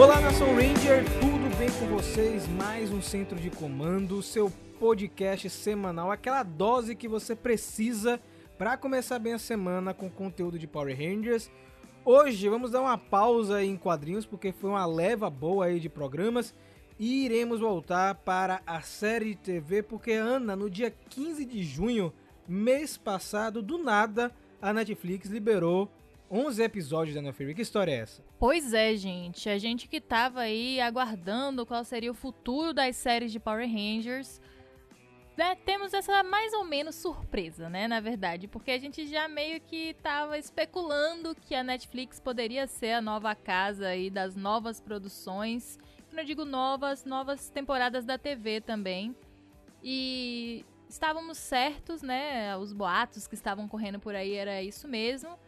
Olá, Nação Ranger, tudo bem com vocês? Mais um Centro de Comando, seu podcast semanal, aquela dose que você precisa para começar bem a semana com conteúdo de Power Rangers. Hoje vamos dar uma pausa em quadrinhos porque foi uma leva boa aí de programas e iremos voltar para a série de TV porque Ana, no dia 15 de junho, mês passado, do nada, a Netflix liberou 11 episódios da Fury. Que história é essa? Pois é, gente. A gente que tava aí aguardando qual seria o futuro das séries de Power Rangers. Né, temos essa mais ou menos surpresa, né, na verdade, porque a gente já meio que tava especulando que a Netflix poderia ser a nova casa aí das novas produções. Quando eu digo novas, novas temporadas da TV também. E estávamos certos, né? Os boatos que estavam correndo por aí era isso mesmo.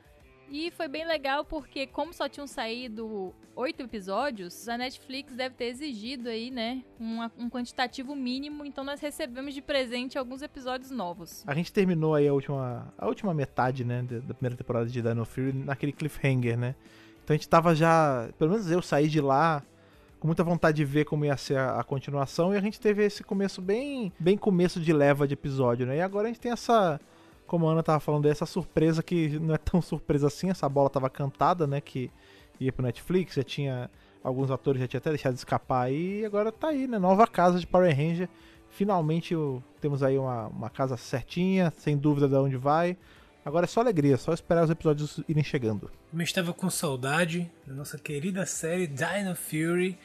E foi bem legal porque, como só tinham saído oito episódios, a Netflix deve ter exigido aí, né, um, um quantitativo mínimo. Então nós recebemos de presente alguns episódios novos. A gente terminou aí a última, a última metade, né, da primeira temporada de Dino Fury naquele cliffhanger, né? Então a gente tava já, pelo menos eu saí de lá com muita vontade de ver como ia ser a, a, continuação e a gente teve esse começo bem, bem começo de leva de episódio, né? E agora a gente tem essa como a Ana tava falando, essa surpresa que não é tão surpresa assim, essa bola tava cantada, né, que ia pro Netflix, já tinha alguns atores já tinha até deixado de escapar aí, e agora tá aí, né, nova casa de Power Ranger. Finalmente temos aí uma, uma casa certinha, sem dúvida de onde vai. Agora é só alegria, só esperar os episódios irem chegando. Eu estava com saudade da nossa querida série Dino Fury.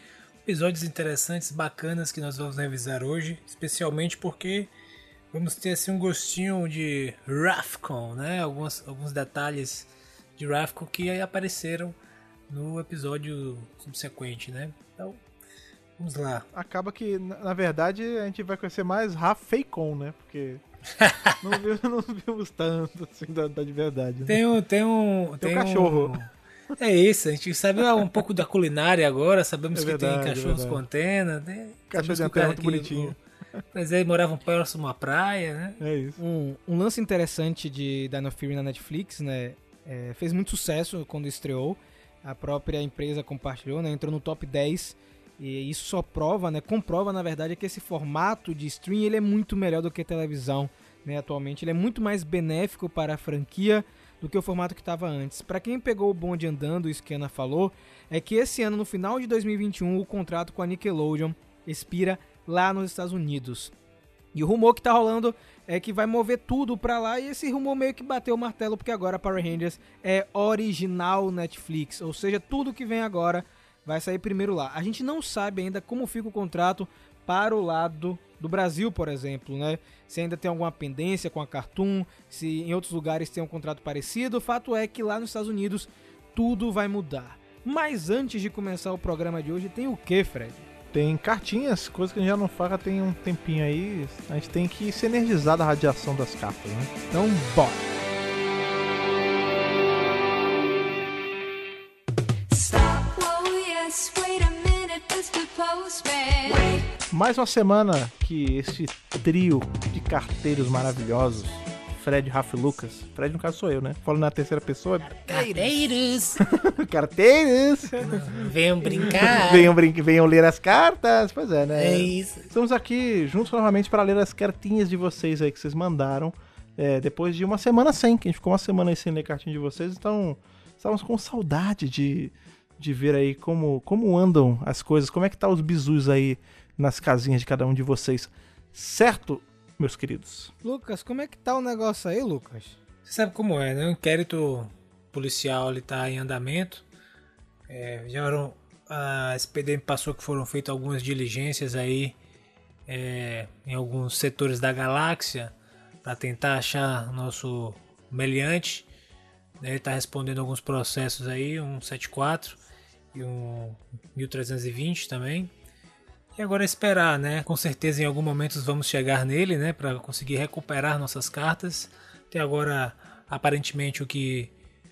Episódios interessantes, bacanas que nós vamos revisar hoje, especialmente porque vamos ter assim um gostinho de Rafcon, né? Alguns, alguns detalhes de Rafcon que apareceram no episódio subsequente, né? Então, vamos lá. Acaba que, na verdade, a gente vai conhecer mais Rafcon, né? Porque não, vimos, não vimos tanto assim da, da de verdade. Né? Tem um, tem um, tem, tem um cachorro. Um... É isso, a gente sabe um pouco da culinária agora, sabemos é verdade, que tem cachorros é com antena. Né? Cachorro de antena é muito bonitinho. O, mas aí moravam próximo à praia, né? É isso. Um, um lance interessante de Dino Fury na Netflix, né? É, fez muito sucesso quando estreou. A própria empresa compartilhou, né? Entrou no top 10. E isso só prova, né? Comprova, na verdade, que esse formato de stream ele é muito melhor do que televisão, né? Atualmente. Ele é muito mais benéfico para a franquia do que o formato que estava antes. Para quem pegou o bonde andando, isso que a Ana falou, é que esse ano, no final de 2021, o contrato com a Nickelodeon expira lá nos Estados Unidos. E o rumor que tá rolando é que vai mover tudo pra lá e esse rumor meio que bateu o martelo porque agora Power Rangers é original Netflix, ou seja, tudo que vem agora vai sair primeiro lá. A gente não sabe ainda como fica o contrato para o lado do Brasil, por exemplo, né? Se ainda tem alguma pendência com a Cartoon, se em outros lugares tem um contrato parecido. O fato é que lá nos Estados Unidos tudo vai mudar. Mas antes de começar o programa de hoje, tem o que, Fred? Tem cartinhas, coisa que a gente já não faz tem um tempinho aí. A gente tem que se energizar da radiação das cartas, né? Então, bora! Mais uma semana que esse trio de carteiros maravilhosos Fred, Rafa e Lucas. Fred, no caso, sou eu, né? Falando na terceira pessoa. Carteiros! Carteiros! venham brincar! venham, brin venham ler as cartas! Pois é, né? É isso. Estamos aqui juntos novamente para ler as cartinhas de vocês aí que vocês mandaram. É, depois de uma semana sem, que a gente ficou uma semana aí sem ler cartinha de vocês, então estávamos com saudade de, de ver aí como, como andam as coisas, como é que tá os bizus aí nas casinhas de cada um de vocês. Certo, meus queridos. Lucas, como é que tá o negócio aí, Lucas? Você sabe como é, né? O inquérito policial ele tá em andamento. É, já eram, a SPDM passou que foram feitas algumas diligências aí é, em alguns setores da galáxia para tentar achar nosso meliante. Né? Ele está respondendo alguns processos aí, um 74 e um 1320 também. E agora é esperar, né? Com certeza em algum momento vamos chegar nele, né? Para conseguir recuperar nossas cartas. Até agora, aparentemente, o que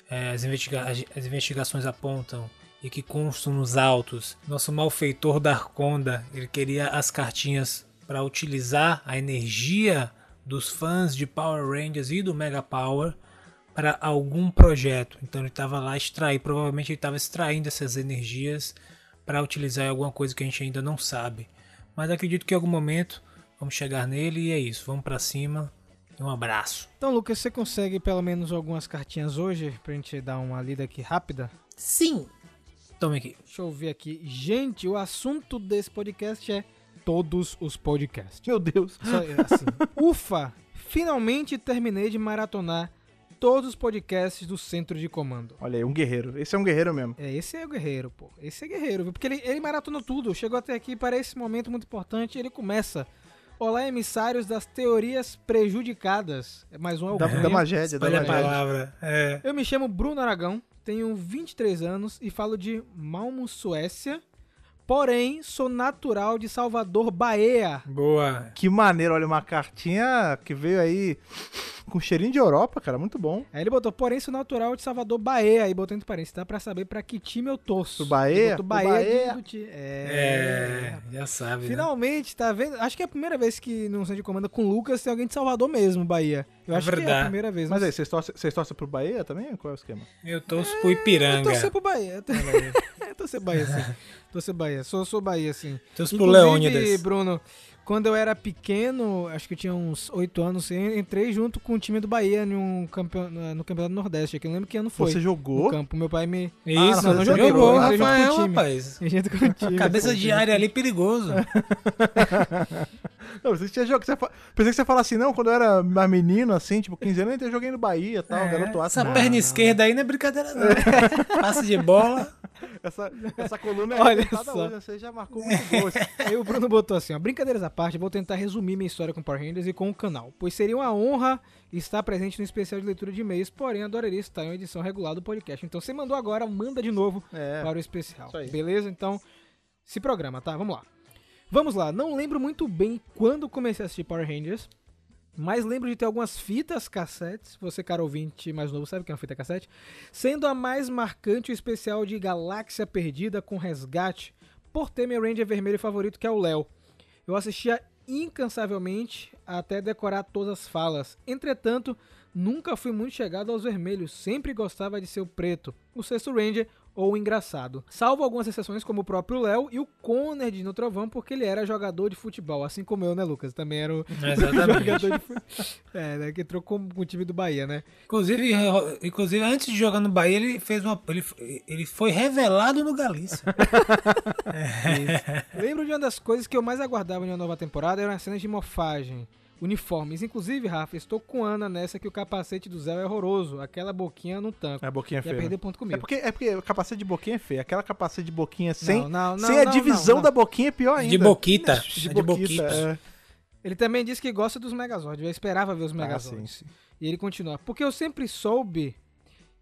é, as, investiga as investigações apontam e que constam nos autos, nosso malfeitor Darkonda, ele queria as cartinhas para utilizar a energia dos fãs de Power Rangers e do Mega Power para algum projeto. Então ele estava lá extrair, provavelmente ele estava extraindo essas energias para utilizar em alguma coisa que a gente ainda não sabe. Mas acredito que em algum momento vamos chegar nele e é isso. Vamos para cima. E um abraço. Então, Lucas, você consegue pelo menos algumas cartinhas hoje pra gente dar uma lida aqui rápida? Sim. Tome aqui. Deixa eu ver aqui. Gente, o assunto desse podcast é todos os podcasts. Meu Deus. Só, assim, ufa! Finalmente terminei de maratonar todos os podcasts do Centro de Comando. Olha aí, um guerreiro. Esse é um guerreiro mesmo. É, esse é o guerreiro, pô. Esse é guerreiro, viu? Porque ele, ele maratonou tudo. Chegou até aqui para esse momento muito importante. Ele começa. Olá, emissários das teorias prejudicadas. É mais um Da, Alcunha. da magédia, da Olha a magédia. palavra. É. Eu me chamo Bruno Aragão, tenho 23 anos e falo de Malmo, Suécia. Porém, sou natural de Salvador, Bahia. Boa. Que maneiro, olha, uma cartinha que veio aí com cheirinho de Europa, cara, muito bom. Aí ele botou, porém, sou natural de Salvador, Bahia. Aí botou entre parênteses, dá pra saber pra que time eu torço. Pro Bahia? Pro Bahia, Bahia. do time. É, já sabe. né? Finalmente, tá vendo? Acho que é a primeira vez que no centro de comando com o Lucas tem alguém de Salvador mesmo, Bahia. Eu É acho que é a verdade. primeira vez. Mas não aí, vocês torcem, vocês torcem pro Bahia também? Qual é o esquema? Eu torço pro Eu Ipiranga. torcer pro Bahia. Eu tor- Eu torcer Bahia, sim. Torcer Bahia. Sou, sou Bahia, sim. Torço pro Leônidas. Bruno, quando eu era pequeno, acho que eu tinha uns 8 anos, entrei junto com o time do Bahia campeon... no Campeonato Nordeste. Que eu não lembro que ano foi. Você No jogou? campo. Meu pai me. Isso, Ah, não, não você joguei, jogou, pô, entrei junto com o Rafael, time. rapaz. junto com o time. Cabeça de área ali perigoso. Não, você tinha jogado. Você fa... Pensei que você fala assim, não, quando eu era mais menino, assim, tipo, 15 anos, eu joguei no Bahia e tal, É, garoto essa Não, perna não. esquerda aí não é brincadeira, não. Passe de bola. Essa, essa coluna é Olha só. hoje, você já marcou muito gol. Aí o Bruno botou assim, ó, brincadeiras à parte, vou tentar resumir minha história com Power Rangers e com o canal, pois seria uma honra estar presente no especial de leitura de e-mails, porém adoraria estar em uma edição regular do podcast. Então você mandou agora, manda de novo É. para o especial. Beleza? Então se programa, tá? Vamos lá. Vamos lá, não lembro muito bem quando comecei a assistir Power Rangers, mas lembro de ter algumas fitas cassetes. Você, cara ouvinte mais novo, sabe o que é uma fita cassete? Sendo a mais marcante o especial de Galáxia Perdida com Resgate, por ter meu Ranger vermelho favorito, que é o Léo. Eu assistia incansavelmente até decorar todas as falas. Entretanto, nunca fui muito chegado aos vermelhos, sempre gostava de ser o preto, o sexto Ranger ou o engraçado. Salvo algumas exceções como o próprio Léo e o Conner de No Trovão, porque ele era jogador de futebol, assim como eu, né, Lucas? Também era o jogador de futebol. É, né, que entrou com, com o time do Bahia, né? Inclusive, inclusive, antes de jogar no Bahia, ele fez uma. Ele, ele foi revelado no Galícia. Lembro de uma das coisas que eu mais aguardava em uma nova temporada eram as cenas de morfagem, uniformes. Inclusive, Rafa, estou com Ana nessa que o capacete do Zé é horroroso. Aquela boquinha no tanco. É a boquinha Ia feia. perder ponto É comigo. porque, é porque o capacete de boquinha é feio. Aquela capacete de boquinha sem, Não, não, não, sem a não, divisão não, da boquinha é pior ainda. De boquita. De É de boquita, é. Ele também disse que gosta dos Megazords. Eu esperava ver os Ah, Megazords. sim, sim. E ele continua. Porque eu sempre soube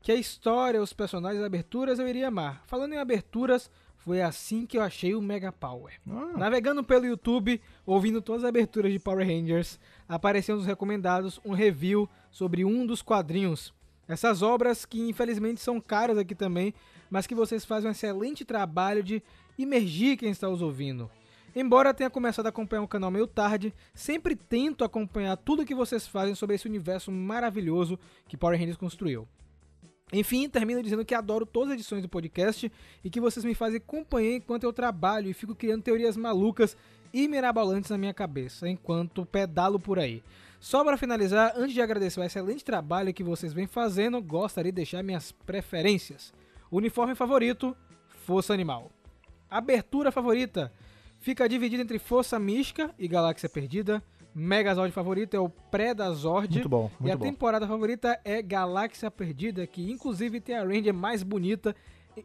que a história, os personagens, as aberturas eu iria amar. Falando em aberturas, foi assim que eu achei o Mega Power. Ah, Navegando pelo YouTube, ouvindo todas as aberturas de Power Rangers, apareceu nos recomendados um review sobre um dos quadrinhos. Essas obras que infelizmente são caras aqui também, mas que vocês fazem um excelente trabalho de imergir quem está os ouvindo. Embora tenha começado a acompanhar o canal meio tarde, sempre tento acompanhar tudo que vocês fazem sobre esse universo maravilhoso que Power Rangers construiu. Enfim, termino dizendo que adoro todas as edições do podcast e que vocês me fazem companhia enquanto eu trabalho e fico criando teorias malucas e mirabolantes na minha cabeça, enquanto pedalo por aí. Só para finalizar, antes de agradecer o excelente trabalho que vocês vêm fazendo, gostaria de deixar minhas preferências. Uniforme favorito, Força Animal. Abertura favorita, fica dividida entre Força Mística e Galáxia Perdida. Megazord favorito é o Predazord. muito bom, E muito a bom. temporada favorita é Galáxia Perdida, que inclusive tem a Ranger mais bonita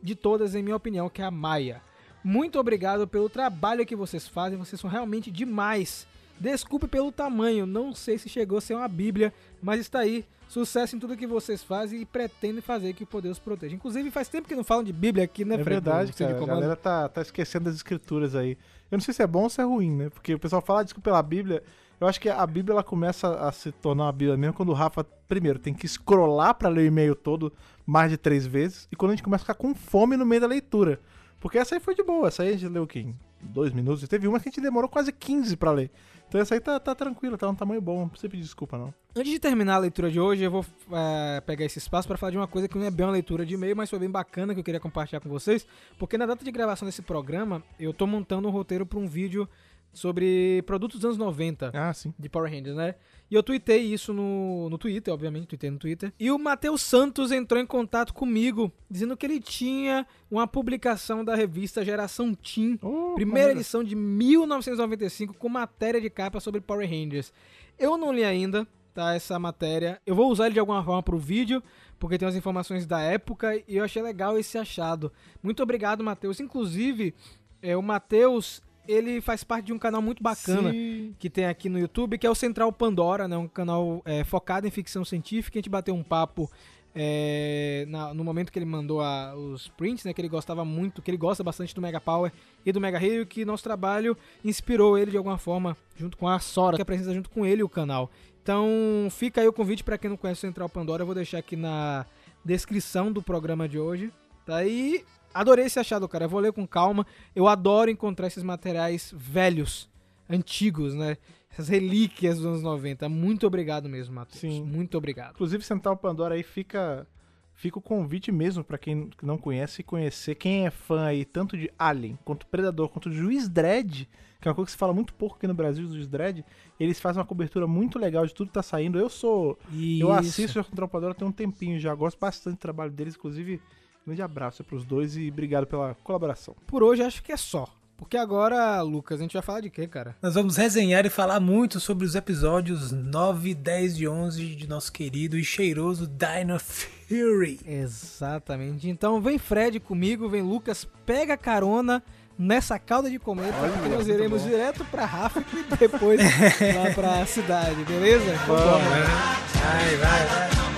de todas, em minha opinião, que é a Maia. Muito obrigado pelo trabalho que vocês fazem, vocês são realmente demais. Desculpe pelo tamanho, não sei se chegou a ser uma bíblia, mas está aí. Sucesso em tudo que vocês fazem e pretendem fazer que o poder os proteja. Inclusive, faz tempo que não falam de bíblia aqui, né, É Fred? verdade, cara. A galera tá, tá esquecendo das escrituras aí. Eu não sei se é bom ou se é ruim, né? Porque o pessoal fala disso pela Bíblia. Eu acho que a Bíblia ela começa a se tornar uma Bíblia mesmo quando o Rafa, primeiro, tem que scrollar pra ler o e-mail todo mais de três vezes. E quando a gente começa a ficar com fome no meio da leitura. Porque essa aí foi de boa, essa aí a gente leu o quê? Dois minutos. Teve uma que a gente demorou quase 15 pra ler. Então essa aí tá, tá tranquila, tá um tamanho bom, não precisa pedir desculpa não. Antes de terminar a leitura de hoje, eu vou é, pegar esse espaço para falar de uma coisa que não é bem uma leitura de e-mail, mas foi bem bacana que eu queria compartilhar com vocês, porque na data de gravação desse programa, eu tô montando um roteiro para um vídeo sobre produtos dos anos 90 Ah, sim. de Power Rangers, né? E eu tuitei isso no, no Twitter, obviamente, tuitei no Twitter. E o Matheus Santos entrou em contato comigo, dizendo que ele tinha uma publicação da revista Geração Teen, Oh, primeira edição de 1995, com matéria de capa sobre Power Rangers. Eu não li ainda, tá, essa matéria. Eu vou usar ele de alguma forma pro vídeo, porque tem as informações da época e eu achei legal esse achado. Muito obrigado, Matheus. Inclusive, é, o Matheus, ele faz parte de um canal muito bacana Sim. que tem aqui no YouTube, que é o Central Pandora, né? Um canal é, focado em ficção científica. A gente bateu um papo é, na- no momento que ele mandou a- os prints, né? Que ele gostava muito, que ele gosta bastante do Mega Power e do Mega Hero, que nosso trabalho inspirou ele de alguma forma, junto com a Sora, que apresenta junto com ele o canal. Então, fica aí o convite para quem não conhece o Central Pandora, eu vou deixar aqui na descrição do programa de hoje. Tá aí. Adorei esse achado, cara. Eu vou ler com calma. Eu adoro encontrar esses materiais velhos, antigos, né? Essas relíquias dos anos 90. Muito obrigado mesmo, Matheus. Sim. Muito obrigado. Inclusive, Central Pandora aí fica, fica o convite mesmo pra quem não conhece conhecer. Quem é fã aí, tanto de Alien, quanto Predador, quanto Juiz Dredd, que é uma coisa que se fala muito pouco aqui no Brasil, do Juiz Dredd, eles fazem uma cobertura muito legal de tudo que tá saindo. Eu sou. Eu assisto o Central Pandora tem um tempinho já, gosto bastante do trabalho deles, inclusive. Um grande abraço aí pros dois e obrigado pela colaboração. Por hoje acho que é só. Porque agora, Lucas, a gente vai falar de quê, cara? Nós vamos resenhar e falar muito sobre os episódios 9, 10 e 11 de nosso querido e cheiroso Dino Fury. Exatamente. Então vem Fred comigo, vem Lucas, pega carona nessa cauda de cometa, Olha, porque nós iremos bom. direto pra Rafik e depois lá pra cidade, beleza? Vambora. Vai, vai, vai.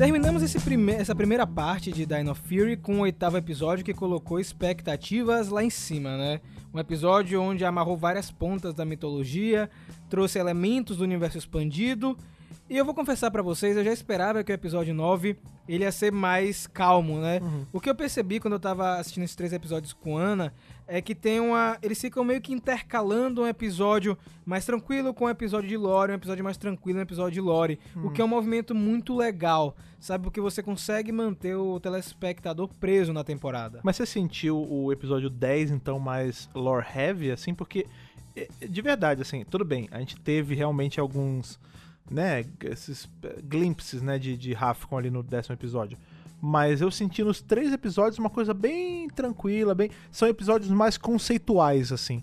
Terminamos prime- essa primeira parte de Dino Fury com o oitavo episódio que colocou expectativas lá em cima, né? Um episódio onde amarrou várias pontas da mitologia, trouxe elementos do universo expandido. E eu vou confessar pra vocês, eu já esperava que o episódio 9 ele ia ser mais calmo, né? O que eu percebi quando eu tava assistindo esses três episódios com Ana é que tem uma. Eles ficam meio que intercalando um episódio mais tranquilo com um episódio de Lore, um episódio mais tranquilo, um episódio de Lore. O que é um movimento muito legal, sabe? Porque você consegue manter o telespectador preso na temporada. Mas você sentiu o episódio 10, então, mais lore heavy, assim? Porque, é, de verdade, assim, tudo bem, a gente teve realmente alguns, né, esses eh, glimpses, né, de, de Rafcon ali no décimo episódio. Mas eu senti nos três episódios uma coisa bem tranquila, bem... São episódios mais conceituais, assim.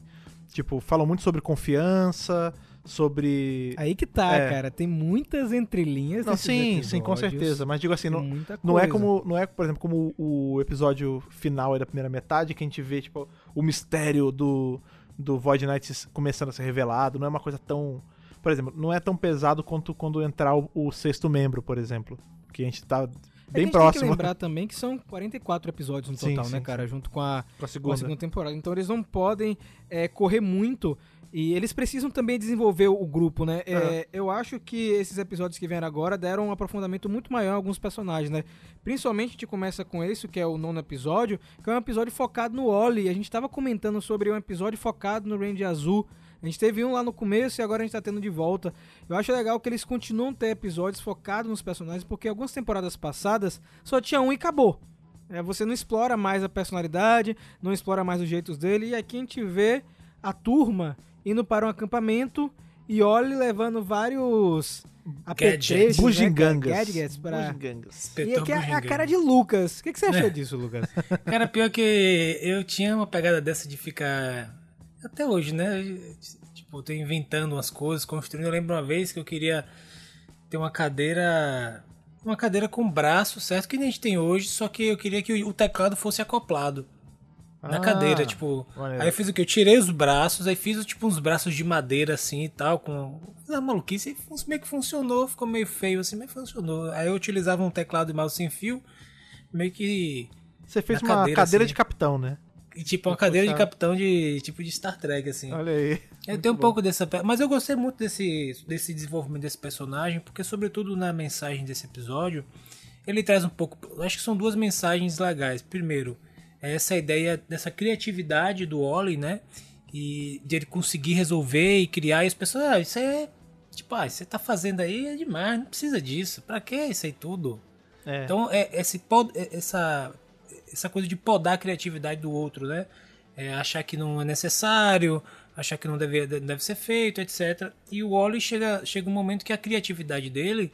Tipo, falam muito sobre confiança, sobre... Aí que tá, É. cara. Tem muitas entrelinhas Não, sim, sim, com episódios. certeza. Mas digo assim, não, Não é como, não é, por exemplo, como o episódio final aí da primeira metade, que a gente vê, tipo, o mistério do, do Void Knight começando a ser revelado. Não é uma coisa tão. Por exemplo, não é tão pesado quanto quando entrar o, o sexto membro, por exemplo. Que a gente tá É bem Tem próximo que lembrar também que são 44 episódios no Sim, total, né, sim, cara? Junto com a, pra com a segunda. segunda temporada. Então eles não podem é, correr muito. E eles precisam também desenvolver o grupo, né? É, Eu acho que esses episódios que vieram agora deram um aprofundamento muito maior em alguns personagens, né? Principalmente a gente começa com esse, que é o nono episódio, que é um episódio focado no Oli. A gente tava comentando sobre um episódio focado no Range Azul. A gente teve um lá no começo e agora a gente tá tendo de volta. Eu acho legal que eles continuam a ter episódios focados nos personagens, porque algumas temporadas passadas só tinha um e acabou. É, você não explora mais a personalidade, não explora mais os jeitos dele, e aqui a gente vê a turma indo para um acampamento e Oli levando vários apetrechos, Gadgets. né, Bugigangas. cara? Gadgets pra... Bugigangas. E aqui é a cara de Lucas. O que, que você achou disso, Lucas? Cara, pior que eu tinha uma pegada dessa de ficar. Até hoje, né? Tipo, tô inventando umas coisas, construindo. Eu lembro uma vez que eu queria ter uma cadeira. Uma cadeira com braço, certo? Que nem a gente tem hoje, só que eu queria que o teclado fosse acoplado na Ah, cadeira, tipo. maneiro. Aí eu fiz o que? Eu tirei os braços, aí fiz tipo uns braços de madeira assim e tal, com. Uma maluquice, e meio que funcionou, ficou meio feio assim, mas funcionou. Aí eu utilizava um teclado e mouse sem fio, meio que. Você fez uma cadeira, cadeira assim. de capitão, né? E, tipo, uma cadeira de puxar. capitão de tipo de Star Trek, assim. Olha aí. Eu tenho um bom. pouco dessa. Mas eu gostei muito desse, desse desenvolvimento desse personagem, porque, sobretudo na mensagem desse episódio, ele traz um pouco. eu Acho que são duas mensagens legais. Primeiro, é essa ideia dessa criatividade do Oli, né? E de ele conseguir resolver e criar. E as pessoas, ah, isso é. Tipo, ah, você tá fazendo aí é demais, não precisa disso. Pra que isso aí tudo? É. Então, é, esse é- essa, essa coisa de podar a criatividade do outro, né? É, achar que não é necessário, achar que não deve, deve ser feito, etc. E o Wally chega, chega um momento que a criatividade dele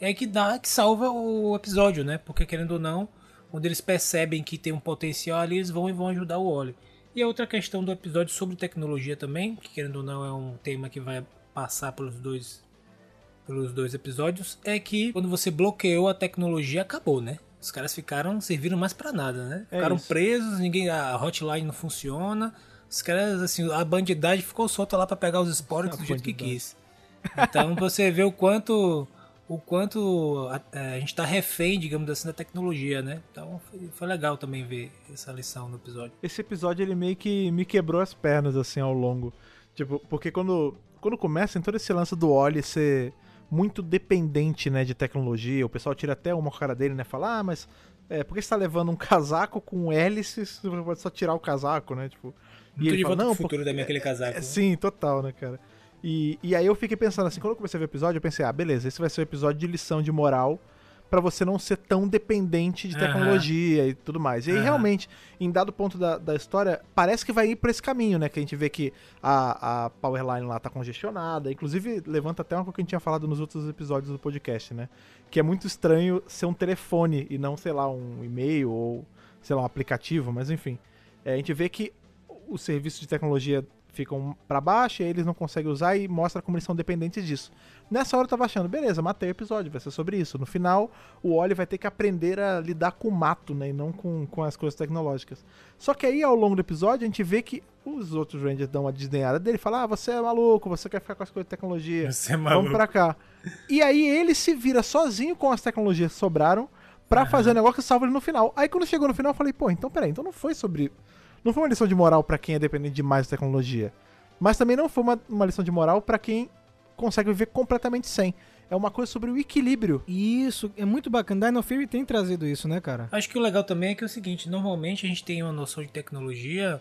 é que dá, que salva o episódio, né? Porque querendo ou não, quando eles percebem que tem um potencial ali, eles vão e vão ajudar o Wally. E a outra questão do episódio sobre tecnologia também, que querendo ou não é um tema que vai passar pelos dois pelos dois episódios é que quando você bloqueou a tecnologia acabou, né? Os caras ficaram não serviram mais pra nada, né? É ficaram isso. presos, ninguém a hotline não funciona. Os caras assim, a bandidagem ficou solta lá pra pegar os esportes do jeito que quis. Então você vê o quanto o quanto a, a gente tá refém, digamos assim, da tecnologia, né? Então foi, foi legal também ver essa lição no episódio. Esse episódio ele meio que me quebrou as pernas assim ao longo. Tipo, porque quando, quando começa em todo esse lance do Oli ser muito dependente, né, de tecnologia, o pessoal tira até uma cara dele, né, fala: "Ah, mas é, por que você tá levando um casaco com hélices? Você pode só tirar o casaco, né?" Tipo, Muito de volta pro porque- futuro também aquele casaco. É, sim, total, né, cara? E, e aí eu fiquei pensando assim, quando eu comecei a ver o episódio, eu pensei, ah, beleza, esse vai ser o episódio de lição de moral pra você não ser tão dependente de tecnologia e tudo mais. E aí, Aham. realmente, em dado ponto da, da história, parece que vai ir por esse caminho, né? Que a gente vê que a, a Powerline lá tá congestionada. Inclusive, levanta até uma coisa que a gente tinha falado nos outros episódios do podcast, né? Que é muito estranho ser um telefone e não, sei lá, um e-mail ou, sei lá, um aplicativo, mas enfim. É, a gente vê que os serviços de tecnologia ficam pra baixo e aí eles não conseguem usar e mostra como eles são dependentes disso. Nessa hora eu tava achando, beleza, matei o episódio, vai ser sobre isso. No final, o Oli vai ter que aprender a lidar com o mato, né, e não com, com as coisas tecnológicas. Só que aí, ao longo do episódio, a gente vê que os outros Rangers dão uma desdenhada dele falam, ah, você é maluco, você quer ficar com as coisas de tecnologia. Você é Vamos maluco. pra cá. E aí ele se vira sozinho com as tecnologias que sobraram pra Aham. fazer o negócio que salva ele no final. Aí quando chegou no final eu falei, pô, então peraí, então não foi sobre. Não foi uma lição de moral pra quem é dependente demais de tecnologia. Mas também não foi uma, uma lição de moral pra quem consegue viver completamente sem. É uma coisa sobre o equilíbrio. E isso é muito bacana. Dino Fury tem trazido isso, né, cara? Acho que o legal também é que é o seguinte, normalmente a gente tem uma noção de tecnologia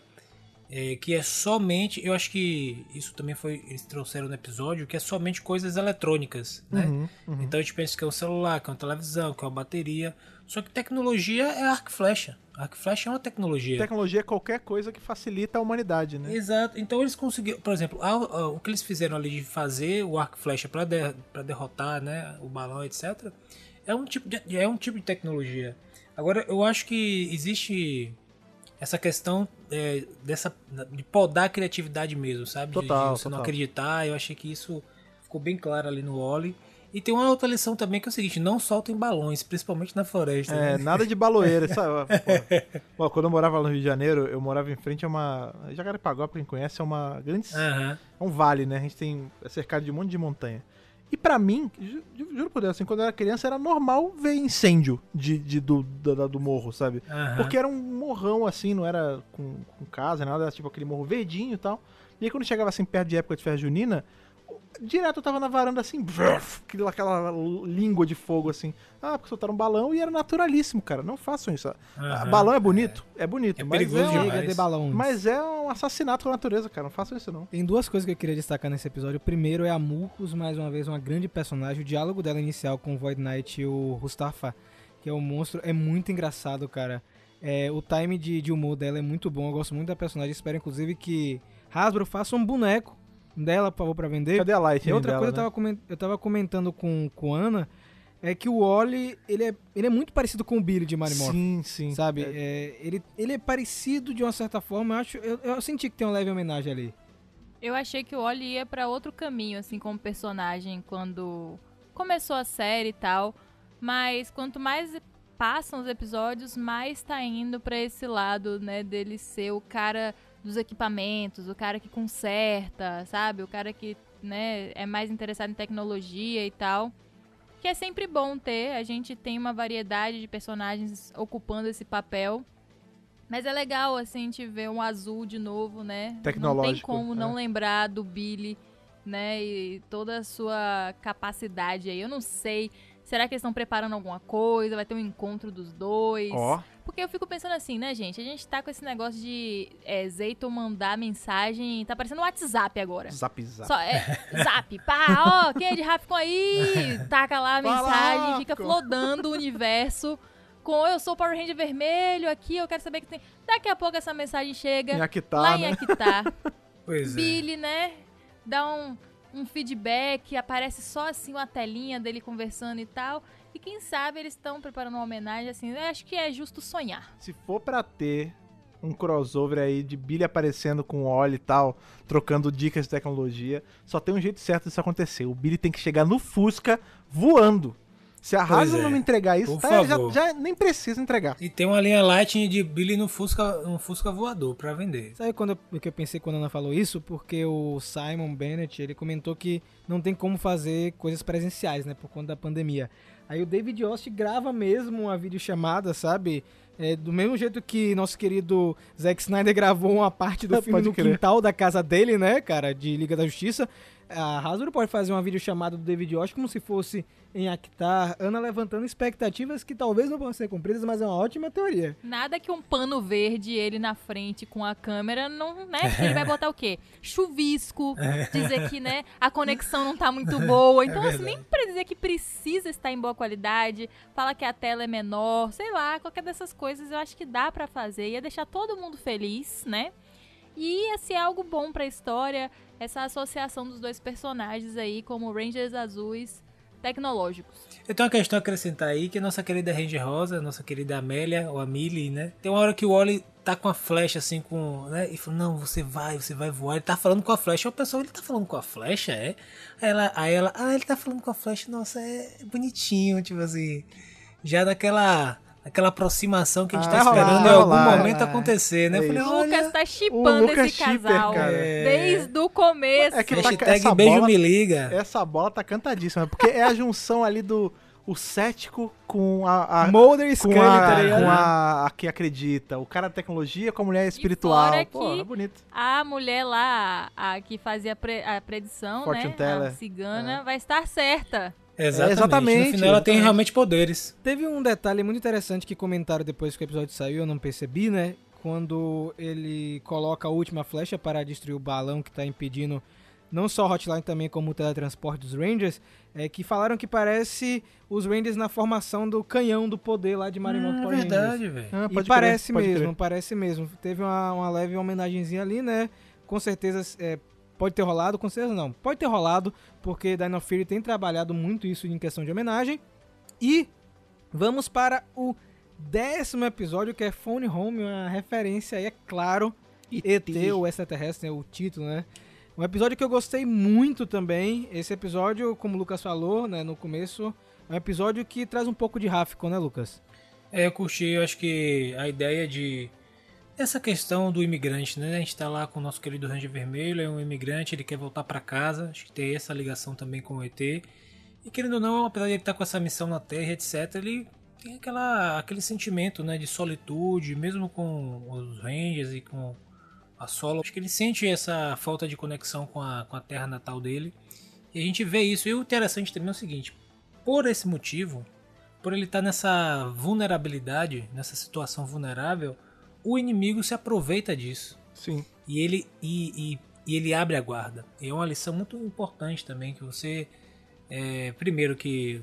é, que é somente, eu acho que isso também foi, eles trouxeram no episódio, que é somente coisas eletrônicas, né? Uhum, uhum. Então a gente pensa que é um celular, que é uma televisão, que é uma bateria, só que tecnologia é arco flecha. Arco flecha é uma tecnologia. Tecnologia é qualquer coisa que facilita a humanidade, né? Exato. Então eles conseguiram, por exemplo, a- a- o que eles fizeram ali de fazer o arco flecha para derrotar, né, o balão, etc. É um tipo de, é um tipo de tecnologia. Agora eu acho que existe essa questão é, dessa de podar a criatividade mesmo, sabe? De- Total, de você não total. acreditar. Eu achei que isso ficou bem claro ali no Oli. E tem uma outra lição também que é o seguinte: não soltem balões, principalmente na floresta. É, né? nada de baloeira, sabe? Quando eu morava no Rio de Janeiro, eu morava em frente a uma. Jacarepaguá, pra quem conhece, é uma grande. Aham. É um vale, né? A gente tem é cercado de um monte de montanha. E pra mim, ju- ju- juro por Deus, assim, quando eu era criança, era normal ver incêndio de, de- do, do, do morro, sabe? aham. Porque era um morrão, assim, não era com, com casa, nada, era tipo aquele morro verdinho e tal. E aí quando chegava assim perto de época de festa junina, direto eu tava na varanda assim, brrf, aquela, aquela língua de fogo assim. Ah, porque soltaram um balão e era naturalíssimo, cara. Não façam isso. Aham. Balão é bonito? É, bonito. É mas perigoso é um- demais. De balões. Mas é um assassinato com a natureza, cara. Não façam isso não. Tem duas coisas que eu queria destacar nesse episódio. O primeiro é a Murkus, mais uma vez, uma grande personagem. O diálogo dela inicial com o Void Knight e o Mustafa, que é o monstro, é muito engraçado, cara. É, o time de, de humor dela é muito bom. Eu gosto muito da personagem. Espero, inclusive, que Hasbro faça um boneco dela, favor, pra vender. Cadê a Light E outra dela, coisa, eu né? tava, comen- eu tava comentando com, com a Ana, é que o Wally, ele é, ele é muito parecido com o Billy de Mario. Sim, sim. Sabe? É, É, ele, ele é parecido de uma certa forma. Eu, acho, eu, eu senti que tem uma leve homenagem ali. Eu achei que o Oli ia pra outro caminho, assim, como personagem, quando começou a série e tal. Mas quanto mais passam os episódios, mais tá indo pra esse lado, né, dele ser o cara dos equipamentos, o cara que conserta, sabe? O cara que, né, é mais interessado em tecnologia e tal. Que é sempre bom ter, a gente tem uma variedade de personagens ocupando esse papel. Mas é legal, assim, a gente ver um azul de novo, né? Não tem Tecnológico, como não é. lembrar do Billy, né? E toda a sua capacidade aí. Eu não sei. Será que eles estão preparando alguma coisa? Vai ter um encontro dos dois? Ó, Porque eu fico pensando assim, né, gente? A gente tá com esse negócio de é, Zayton mandar mensagem. Tá parecendo um WhatsApp agora. zap zap. Só, é, zap, pá, ó, quem é de Rafcon aí? Taca lá a Fala, mensagem, fica flodando o universo com eu sou o Power Ranger vermelho aqui, eu quero saber que tem. Daqui a pouco essa mensagem chega Em Akitar, lá em né? Akitar. Pois é. Billy, né? Dá um, um feedback, aparece só assim uma telinha dele conversando e tal. E quem sabe eles estão preparando uma homenagem assim. Eu acho que é justo sonhar. Se for pra ter um crossover aí de Billy aparecendo com o Oli e tal, trocando dicas de tecnologia, só tem um jeito certo disso acontecer. O Billy tem que chegar no Fusca voando. Se a Hasbro é. não me entregar isso, tá, já, já nem precisa entregar. E tem uma linha Lightning de Billy no Fusca, um Fusca voador pra vender. Sabe quando eu, o que eu pensei quando a Ana falou isso? Porque o Simon Bennett, ele comentou que não tem como fazer coisas presenciais, né? Por conta da pandemia. Aí o David Yost grava mesmo uma videochamada, sabe? É, do mesmo jeito que nosso querido Zack Snyder gravou uma parte do filme Pode no crer. quintal da casa dele, né, cara? De Liga da Justiça. A Hasbro pode fazer uma videochamada do David Yost como se fosse em Actar. Ana levantando expectativas que talvez não vão ser cumpridas, mas é uma ótima teoria. Nada que um pano verde, ele na frente com a câmera, não, né? Porque ele vai botar o quê? Chuvisco, dizer que, né, a conexão não tá muito boa. Então, assim, nem pra dizer que precisa estar em boa qualidade, fala que a tela é menor, sei lá, qualquer dessas coisas eu acho que dá pra fazer. Ia deixar todo mundo feliz, né? E ia ser algo bom pra história, essa associação dos dois personagens aí como Rangers azuis tecnológicos. Eu tenho uma questão a acrescentar aí, que a nossa querida Ranger Rosa, nossa querida Amélia, ou Amelie, né? Tem uma hora que o Wally tá com a flecha assim, com. né? E fala, não, você vai, você vai voar. Ele tá falando com a flecha. O pessoal, ele tá falando com a flecha, é? Aí ela, aí ela, ah, ele tá falando com a flecha, nossa, é bonitinho, tipo assim. Já naquela. Aquela aproximação que a gente Ah, tá esperando em algum momento acontecer, né? É falei. O. Lucas tá chipando esse shipper, casal cara. desde o começo. É que tá- Hashtag essa beijo bola- me liga. Essa bola tá cantadíssima, porque é a junção ali do o cético com a, a Mulder e com Scully, tá a, ligado? com a, a que acredita, o cara da tecnologia com a mulher espiritual. fora Pô, que- é bonito. A mulher lá, a que fazia a, pre- a predição, Fortune né? teller. A cigana, vai estar certa. Exatamente. exatamente, No final ela tem realmente poderes. Teve um detalhe muito interessante que comentaram depois que o episódio saiu, eu não percebi, né? Quando ele coloca a última flecha para destruir o balão que tá impedindo não só o Hotline também como o teletransporte dos Rangers, é que falaram que parece os Rangers na formação do canhão do poder lá de Marineford Hum, é verdade, velho. Ah, E pode parece crer, mesmo, crer. parece mesmo. Teve uma, uma leve homenagenzinha ali, né? Com certeza é, pode ter rolado, com certeza não. Pode ter rolado, porque Dino Fury tem trabalhado muito isso em questão de homenagem. E vamos para o décimo episódio, que é Phone Home, uma referência aí, é claro, ET, o extraterrestre, né, o título, né? Um episódio que eu gostei muito também. Esse episódio, como o Lucas falou, né, no começo, é um episódio que traz um pouco de Rafco, né, Lucas? É, eu curti, eu acho que a ideia de. Essa questão do imigrante, né? A gente tá lá com o nosso querido Ranger Vermelho, é um imigrante, ele quer voltar para casa, acho que tem essa ligação também com o ET. E querendo ou não, apesar de ele estar com essa missão na Terra, etc., ele tem aquela, aquele sentimento né, de solitude, mesmo com os Rangers e com a Solo. Acho que ele sente essa falta de conexão com a, com a Terra natal dele. E a gente vê isso. E o interessante também é o seguinte: por esse motivo, por ele estar nessa vulnerabilidade, nessa situação vulnerável, o inimigo se aproveita disso. Sim. E ele, e, e, e ele abre a guarda. E é uma lição muito importante também, que você, é, primeiro que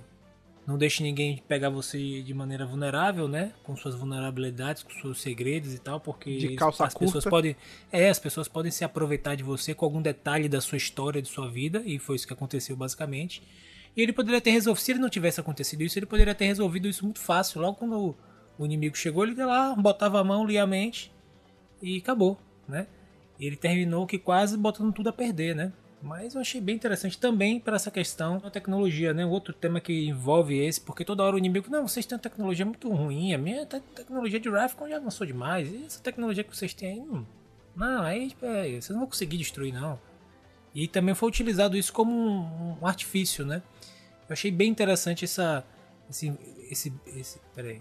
não deixe ninguém pegar você de maneira vulnerável, né? Com suas vulnerabilidades, com seus segredos e tal, porque De calça as pessoas curta. podem, é, as pessoas podem se aproveitar de você com algum detalhe da sua história, de sua vida, e foi isso que aconteceu basicamente. E ele poderia ter resolvido, se ele não tivesse acontecido isso, ele poderia ter resolvido isso muito fácil. Logo quando o inimigo chegou, ele lá, botava a mão, lia a mente e acabou, né? Ele terminou que quase botando tudo a perder, né? Mas eu achei bem interessante também para essa questão da tecnologia, né? Outro tema que envolve esse, porque toda hora o inimigo, não, vocês têm uma tecnologia muito ruim, a minha te- tecnologia de Rifle já avançou demais, e essa tecnologia que vocês têm aí, não, não aí é, vocês não vão conseguir destruir, não. E também foi utilizado isso como um, um artifício, né? Eu achei bem interessante essa, esse, esse, esse, peraí.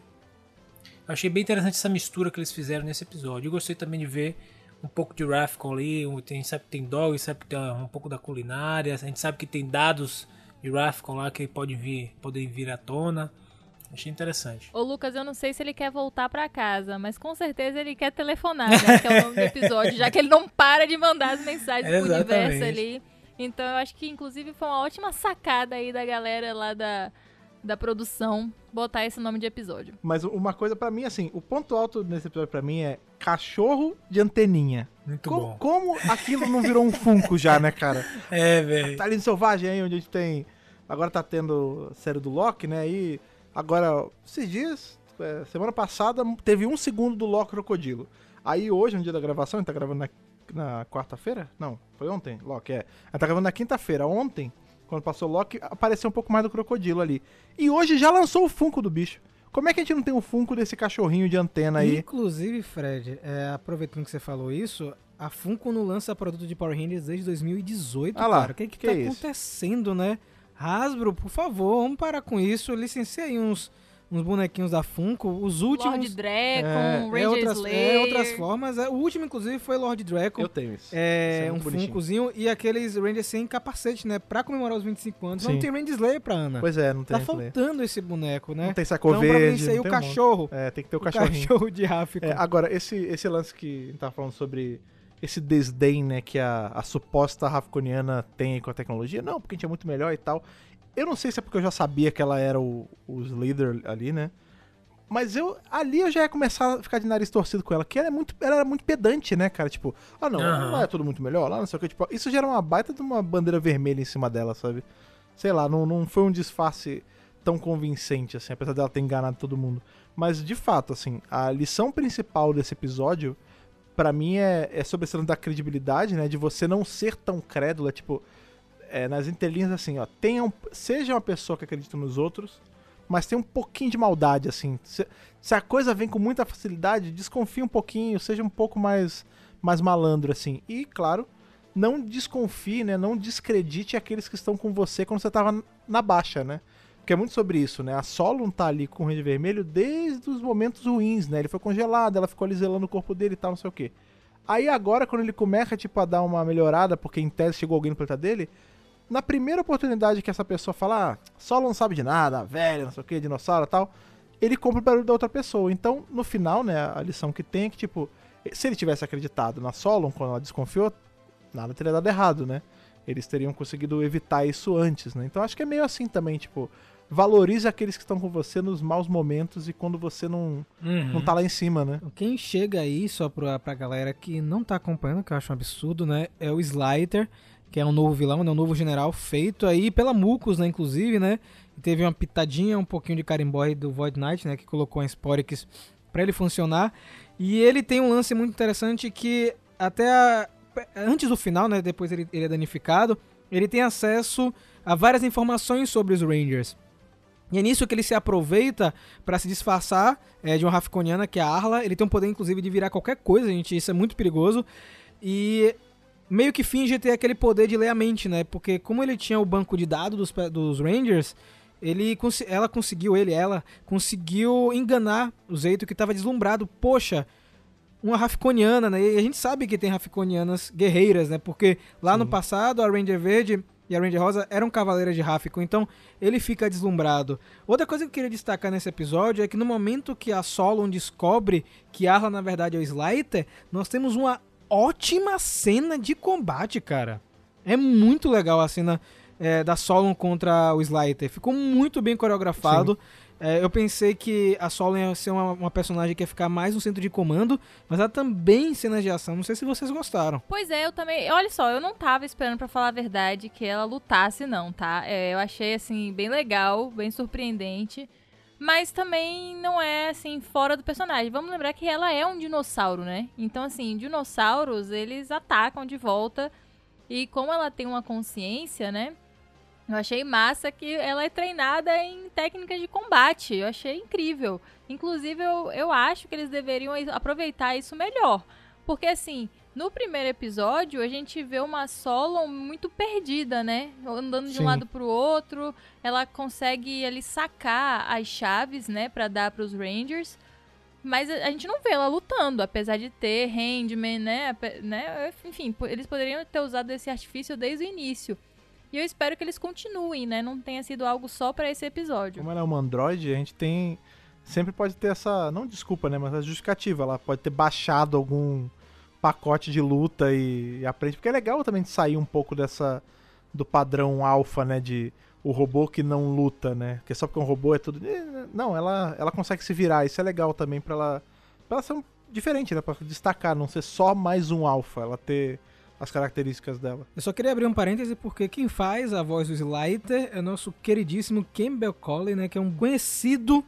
Achei bem interessante essa mistura que eles fizeram nesse episódio. Eu gostei também de ver um pouco de Rafcon ali, um- tem, sabe que tem dog, sabe que tem um pouco da culinária, a gente sabe que tem dados de Rafcon lá que podem vir, podem vir à tona. Achei interessante. Ô Lucas, eu não sei se ele quer voltar pra casa, mas com certeza ele quer telefonar, né? Que é o nome do episódio, já que ele não para de mandar as mensagens pro universo ali. Então eu acho que inclusive foi uma ótima sacada aí da galera lá da, da produção botar esse nome de episódio. Mas uma coisa pra mim, assim, o ponto alto nesse episódio pra mim é cachorro de anteninha. Muito Co- bom. Como aquilo não virou um funko já, né, cara? É, velho. Tá ali no Selvagem aí, onde a gente tem. Agora tá tendo a série do Loki, né? E agora, esses dias, é, semana passada, teve um segundo do Loki Crocodilo. Aí hoje, no dia da gravação, a gente tá gravando na, na quarta-feira? Não, foi ontem, Loki, é. A gente tá gravando na quinta-feira. Ontem, quando passou Loki, apareceu um pouco mais do crocodilo ali. E hoje já lançou o Funko do bicho. Como é que a gente não tem o Funko desse cachorrinho de antena aí? Inclusive, Fred, é, aproveitando que você falou isso, a Funko não lança produto de Power Rangers desde 2018, Ah lá, cara. O que, que, que tá é isso? acontecendo, né? Hasbro, por favor, vamos parar com isso. Licencia aí uns, uns bonequinhos da Funko. Os últimos. Lord Dragon, É, Ranger é, outras, Slayer. é outras formas. É, o último, inclusive, foi Lord Draco. Eu tenho isso. É, Isso é um bonitinho. Funkozinho e aqueles Rangers sem capacete, né? Pra comemorar os 25 anos. Sim. Não tem Ranger Slayer pra Ana. Pois é, não tem tá faltando esse boneco, né? Não tem saco então, pra verde. vencer aí não o um monte. cachorro. É, tem que ter o o cachorrinho. cachorro de Ráfico. É, agora, esse, esse lance que a gente tava falando sobre esse desdém, né, que a, a suposta Rafconiana tem aí com a tecnologia, não, porque a gente é muito melhor e tal. Eu não sei se é porque eu já sabia que ela era o, os líder ali, né? Mas eu ali eu já ia começar a ficar de nariz torcido com ela, que ela, é muito, ela era muito pedante, né, cara? Tipo, ah não, Aham. não é tudo muito melhor, lá não sei o que. Tipo, isso gera uma baita de uma bandeira vermelha em cima dela, sabe? Sei lá, não, não foi um disfarce tão convincente, assim, apesar dela ter enganado todo mundo. Mas, de fato, assim, a lição principal desse episódio, pra mim, é, é sobre esse lance da credibilidade, né? De você não ser tão crédula, tipo, é, nas entrelinhas, assim, ó, tenha um, seja uma pessoa que acredita nos outros, mas tem um pouquinho de maldade, assim. Se, se a coisa vem com muita facilidade, desconfie um pouquinho, seja um pouco mais, mais malandro, assim. E, claro, não desconfie, né? Não descredite aqueles que estão com você quando você tava na baixa, né? Porque é muito sobre isso, né? A Solon tá ali com o Ranger Vermelho desde os momentos ruins, né? Ele foi congelado, ela ficou ali zelando o corpo dele e tal, não sei o quê. Aí agora, quando ele começa, tipo, a dar uma melhorada, porque em tese chegou alguém no planeta dele, na primeira oportunidade que essa pessoa fala, ah, Solon não sabe de nada, velho, não sei o quê, dinossauro e tal, ele compra o barulho da outra pessoa. Então, no final, né, a lição que tem é que, tipo, se ele tivesse acreditado na Solon quando ela desconfiou, nada teria dado errado, né? Eles teriam conseguido evitar isso antes, né? Então acho que é meio assim também, tipo, valorize aqueles que estão com você nos maus momentos e quando você não, Uhum. não tá lá em cima, né? Quem chega aí, só pra, pra galera que não tá acompanhando, que eu acho um absurdo, né? É o Slider, que é um novo vilão, né? Um novo general feito aí pela Mucus, né? Inclusive, né? Teve uma pitadinha, um pouquinho de Carimboy do Void Knight, né? Que colocou a Sporix pra ele funcionar. E ele tem um lance muito interessante que até a- antes do final, né? Depois ele, ele é danificado, ele tem acesso a várias informações sobre os Rangers. E é nisso que ele se aproveita pra se disfarçar é, de uma Rafconiana, que é a Arla. Ele tem o poder, inclusive, de virar qualquer coisa, gente. Isso é muito perigoso. E meio que finge ter aquele poder de ler a mente, né? Porque como ele tinha o banco de dados dos, dos Rangers, ele, ela conseguiu, ele, ela, conseguiu enganar o Zeito que estava deslumbrado. Poxa, uma Rafconiana, né? E a gente sabe que tem Rafconianas guerreiras, né? Porque lá no Sim. passado a Ranger Verde e a Ranger Rosa eram cavaleiras de Rafco, então ele fica deslumbrado. Outra coisa que eu queria destacar nesse episódio é que no momento que a Solon descobre que Arla na verdade é o Slider, nós temos uma ótima cena de combate, cara. É muito legal a cena é, da Solon contra o Slider. Ficou muito bem coreografado. É, eu pensei que a Solon ia ser uma, uma personagem que ia ficar mais no centro de comando, mas ela também em cenas de ação. Não sei se vocês gostaram. Pois é, eu também. Olha só, eu não tava esperando, pra falar a verdade, que ela lutasse, não, tá? É, eu achei, assim, bem legal, bem surpreendente. Mas também não é, assim, fora do personagem. Vamos lembrar que ela é um dinossauro, né? Então, assim, dinossauros, eles atacam de volta. E como ela tem uma consciência, né? Eu achei massa que ela é treinada em técnicas de combate. Eu achei incrível. Inclusive, eu, eu acho que eles deveriam aproveitar isso melhor. Porque, assim, no primeiro episódio, a gente vê uma Solon muito perdida, né? Andando de Sim. um lado pro outro. Ela consegue ali sacar as chaves, né? Pra dar pros Rangers. Mas a gente não vê ela lutando, apesar de ter Handman, né? né? Enfim, eles poderiam ter usado esse artifício desde o início. E eu espero que eles continuem, né? Não tenha sido algo só pra esse episódio. Como ela é uma Android, a gente tem. Sempre pode ter essa. Não desculpa, né? Mas a justificativa. Ela pode ter baixado algum pacote de luta e, e aprende. Porque é legal também sair um pouco dessa. Do padrão alfa, né? De o robô que não luta, né? Porque só porque um robô é tudo. eh, Não, ela, ela consegue se virar. Isso é legal também pra ela. Pra ela ser um- diferente, né? Pra destacar, não ser só mais um alfa. Ela ter as características dela. Eu só queria abrir um parêntese porque quem faz a voz do Slider é nosso queridíssimo Campbell Colley, né? Que é um conhecido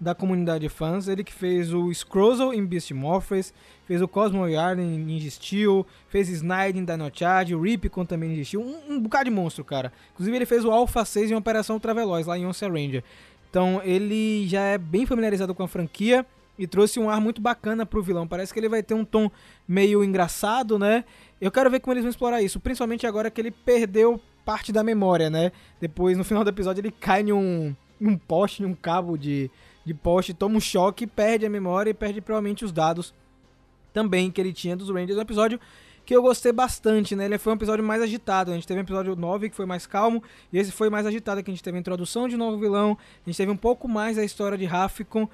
da comunidade de fãs. Ele que fez o Scrozzle em Beast Morphers, fez o Cosmo Yarn em Ninja Steel, fez Snide em Dino Charge, o Ripcon também em Ninja Steel. Um, um bocado de monstro, cara. Inclusive ele fez o Alpha 6 em Operação Traveloz, lá em Once Ranger. Então ele já é bem familiarizado com a franquia e trouxe um ar muito bacana pro vilão. Parece que ele vai ter um tom meio engraçado, né? Eu quero ver como eles vão explorar isso, principalmente agora que ele perdeu parte da memória, né? Depois, no final do episódio, ele cai em um, um poste, em um cabo de, de poste, toma um choque, perde a memória e perde provavelmente os dados também que ele tinha dos Rangers. Um episódio que eu gostei bastante, né? Ele foi um episódio mais agitado. A gente teve um episódio 9 que foi mais calmo, e esse foi mais agitado, que a gente teve a introdução de um novo vilão, a gente teve um pouco mais da história de Rafficon.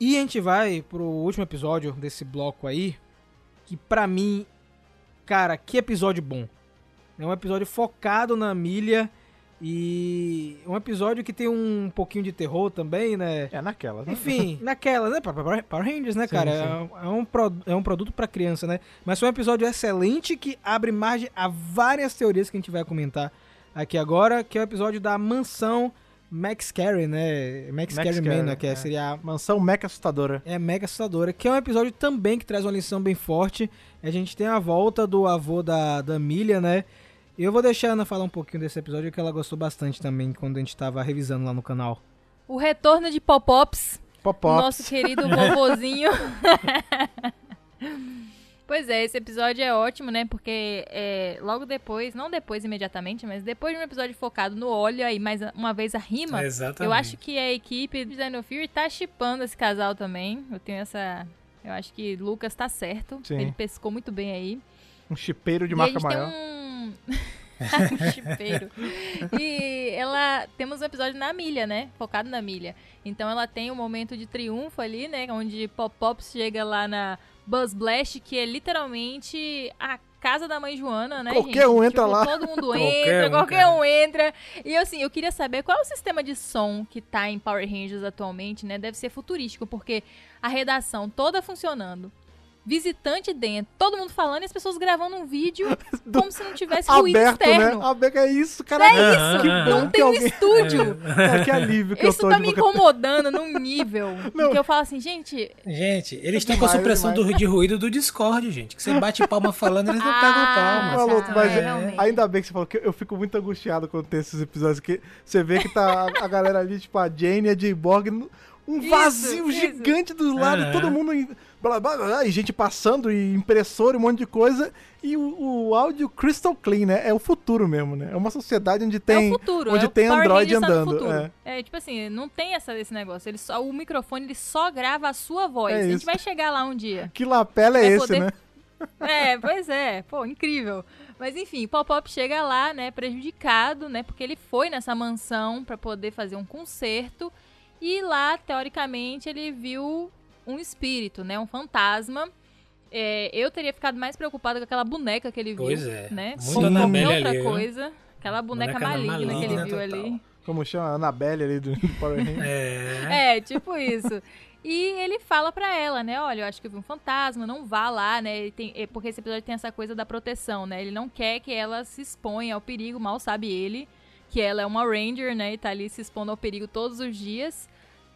E a gente vai pro último episódio desse bloco aí, que pra mim, cara, que episódio bom. É um episódio focado na milha e um episódio que tem um pouquinho de terror também, né? É naquela. né? Enfim, naquela, né? Power Rangers, né, Sim, cara? sim. É, um, pro- é um produto pra criança, né? Mas foi um episódio excelente que abre margem a várias teorias que a gente vai comentar aqui agora, que é o episódio da mansão Max Carey, né? Max, Max Carey Manor, que é- é. seria a Mansão meca assustadora. é mega assustadora, que é um episódio também que traz uma lição bem forte. A gente tem a volta do avô da, da Milha, né? E eu vou deixar a Ana falar um pouquinho desse episódio, que ela gostou bastante também quando a gente tava revisando lá no canal. O retorno de Pop-Ops, Pop-Ops. nosso querido vovozinho. pois é, esse episódio é ótimo, né? Porque é, logo depois, não depois imediatamente, mas depois de um episódio focado no óleo, aí mais uma vez a rima, Exatamente. eu acho que a equipe de Dino Fury tá chipando esse casal também. Eu tenho essa. Eu acho que Lucas tá certo. Sim. Ele pescou muito bem aí. Um chipeiro de e a marca gente maior. Um. um chipeiro. E ela. Temos um episódio na milha, né? Focado na milha. Então ela tem um momento de triunfo ali, né? Onde Pop-Pops chega lá na Buzz Blast, que é literalmente a casa da mãe Joana, né? Qualquer gente? um entra Tipo, lá. Todo mundo Qualquer entra, um, qualquer cara. um entra. E assim, eu queria saber qual é o sistema de som que tá em Power Rangers atualmente, né? Deve ser futurístico, porque a redação toda funcionando. Visitante dentro, todo mundo falando e as pessoas gravando um vídeo como se não tivesse ruído Aberto, externo. né? Aberto, é isso, cara. É isso, que bom não que tem um alguém... estúdio. É, que alívio que eu Isso tô tá me incomodando num nível Não. que eu falo assim, gente, Gente, eles estão com a demais, supressão do, de ruído do Discord, gente. Que você bate palma falando, eles não Ah, pegam palma. Maluco, tá, mas é, é- ainda bem que você falou que eu fico muito angustiado quando tem esses episódios que você vê que tá a, a galera ali, tipo a Jane e a J-Borg, um Isso, vazio isso. gigante dos lados, Aham. todo mundo em- blá, blá, blá, e gente passando, e impressora, e um monte de coisa, e o, o áudio crystal clean, né? É o futuro mesmo, né? É uma sociedade onde é tem... o futuro. onde é tem Android andando, futuro. É. tipo assim, não tem essa, esse negócio. Ele só, o microfone ele só grava a sua voz. É a gente vai chegar lá um dia. Que lapela é esse, poder- né? É, pois é. Pô, incrível. Mas enfim, Pop-Pop chega lá, né, prejudicado, né, porque ele foi nessa mansão pra poder fazer um concerto e lá, teoricamente, ele viu um espírito, né, um fantasma. É, eu teria ficado mais preocupada com aquela boneca que ele viu, Pois é. né, Muito como qualquer outra ali, viu? coisa. Aquela boneca, Boneca maligna, que ele viu total. ali. Como chama? A Annabelle ali do, do Power Rangers. É. É, tipo isso. E ele fala pra ela, né? Olha, eu acho que eu vi um fantasma, não vá lá, né? Ele tem- é porque esse episódio tem essa coisa da proteção, né? Ele não quer que ela se exponha ao perigo, mal sabe ele, que ela é uma Ranger, né? E tá ali se expondo ao perigo todos os dias.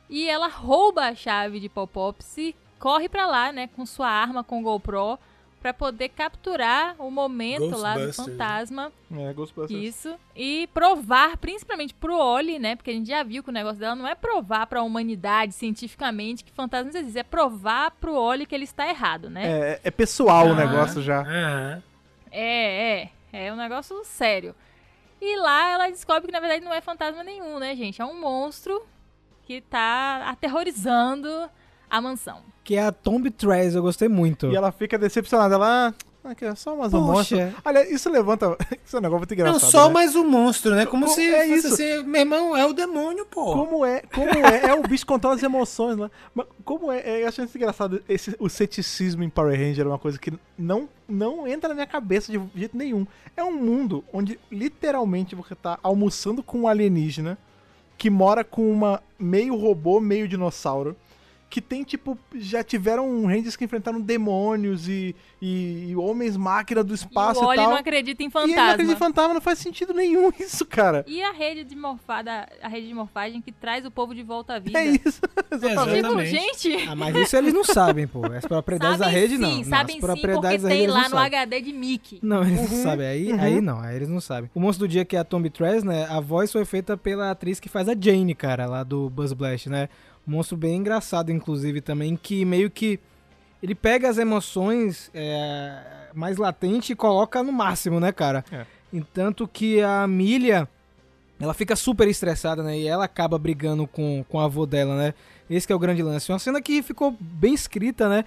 E ela rouba a chave de Pop-Pops e corre pra lá, né? Com sua arma com GoPro, pra poder capturar o momento lá do né? fantasma. É, Ghostbusters. Isso. E provar, principalmente pro Oli, né? Porque a gente já viu que o negócio dela não é provar pra humanidade cientificamente que fantasmas existem. É provar pro Oli que ele está errado, né? É, é pessoal o Ah. negócio já. Aham. É, é. É um negócio sério. E lá ela descobre que na verdade não é fantasma nenhum, né, gente? É um monstro que tá aterrorizando a mansão. Que é a Tomb Trez, eu gostei muito. E ela fica decepcionada. Ela. Ah, aqui é só mais um monstro. Olha, isso levanta. Isso é um negócio muito engraçado. Não, só né? mais um monstro, né? Como Co- se é isso. assim, meu irmão, é o demônio, pô. Como é, como é, é o bicho controla as emoções lá. Mas como é, é, eu acho isso engraçado, esse, o ceticismo em Power Ranger é uma coisa que não, não entra na minha cabeça de jeito nenhum. É um mundo onde literalmente você tá almoçando com um alienígena que mora com uma meio robô, meio dinossauro. Que tem, tipo, já tiveram Rangers que enfrentaram demônios e, e, e homens máquina do espaço e o e, tal. não acredita em E ele não acredita fantasma. em fantasma, não faz sentido nenhum isso, cara. E a rede de morfada, a rede de morfagem que traz o povo de volta à vida. É isso, exatamente. Tipo, Exatamente. gente, ah, mas isso eles não sabem, pô. As propriedades sabem da rede não. sim, não. sabem As sim, porque propriedades da rede tem lá não no sabem. HD de Mickey. Não, eles Uhum, não sabem. Aí, uhum. aí não, aí eles não sabem. O Monstro do Dia, que é a Tomb Trez, né? A voz foi feita pela atriz que faz a Jane, cara, lá do Buzz Blast, né? Um monstro bem engraçado, inclusive, também, que meio que. Ele pega as emoções é, mais latentes e coloca no máximo, né, cara? É. Entanto que a Amelia, ela fica super estressada, né? E ela acaba brigando com, com a avó dela, né? Esse que é o grande lance. Uma cena que ficou bem escrita, né?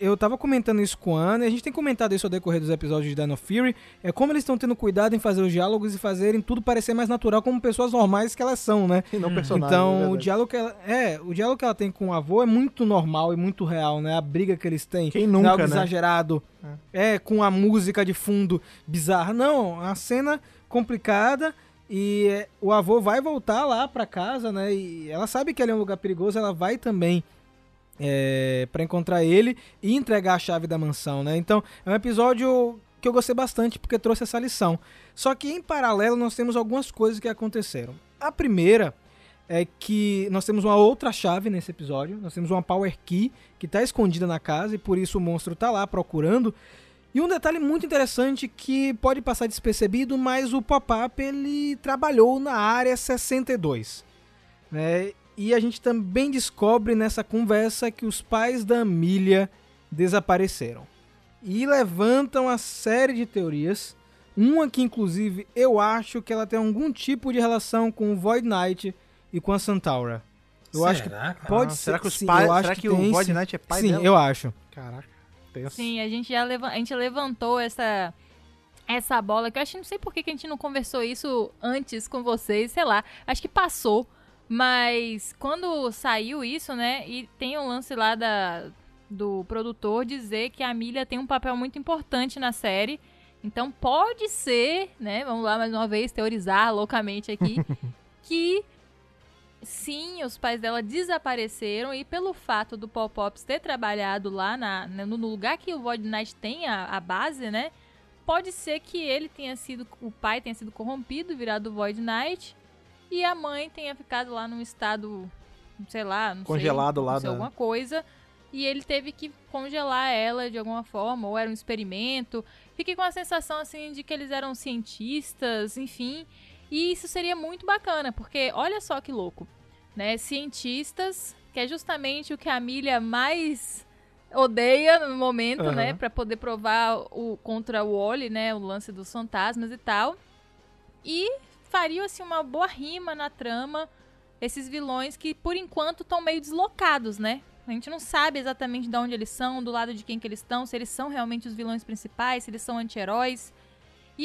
Eu tava comentando isso com a Ana, e a gente tem comentado isso ao decorrer dos episódios de Dino Fury. É como eles estão tendo cuidado em fazer os diálogos e fazerem tudo parecer mais natural, como pessoas normais que elas são, né? E não personagem. é Então, o verdade. diálogo que ela, é, o diálogo que ela tem com o avô é muito normal e muito real, né? A briga que eles têm, Quem não é nunca, algo né? exagerado, é. com a música de fundo bizarra, não, a cena complicada e o avô vai voltar lá pra casa, né? E ela sabe que ali é um lugar perigoso, ela vai também é, para encontrar ele e entregar a chave da mansão, né? Então, é um episódio que eu gostei bastante porque trouxe essa lição. Só que em paralelo nós temos algumas coisas que aconteceram. A primeira é que nós temos uma outra chave nesse episódio, nós temos uma power key que está escondida na casa e por isso o monstro está lá procurando. E um detalhe muito interessante que pode passar despercebido, mas o pop-up ele trabalhou na área 62, né? E a gente também descobre nessa conversa que os pais da Amelia desapareceram. E levantam a série de teorias. Uma que, inclusive, eu acho que ela tem algum tipo de relação com o Void Knight e com a Centaura. Eu acho que Será, cara? pode Ah, ser. será que os sim, pais. eu acho será que que, o Void sim. Knight é pai Sim, dela? eu acho. Caraca. Tenso. Sim, a gente já leva- a gente levantou essa essa bola que eu acho não sei por que que a gente não conversou isso antes com vocês, sei lá. Acho que passou, mas quando saiu isso, né? E tem um lance lá da do produtor dizer que a Milha tem um papel muito importante na série. Então pode ser, né? Vamos lá mais uma vez teorizar loucamente aqui que sim, os pais dela desapareceram e pelo fato do Paul Pops ter trabalhado lá na, no no lugar que o Void Knight tem a, a base, né? Pode ser que ele tenha sido, o pai tenha sido corrompido, virado Void Knight, e a mãe tenha ficado lá num estado, sei lá, não Congelado sei, lá aconteceu da- alguma coisa, e ele teve que congelar ela de alguma forma, ou era um experimento. Fiquei com a sensação assim de que eles eram cientistas, enfim, e isso seria muito bacana, porque olha só que louco, né? Cientistas, que é justamente o que a Milha mais odeia no momento, Aham. né? Pra poder provar o contra o Wally, né? O lance dos fantasmas e tal. E faria assim uma boa rima na trama esses vilões que por enquanto estão meio deslocados, né? A gente não sabe exatamente de onde eles são, do lado de quem que eles estão, se eles são realmente os vilões principais, se eles são anti-heróis.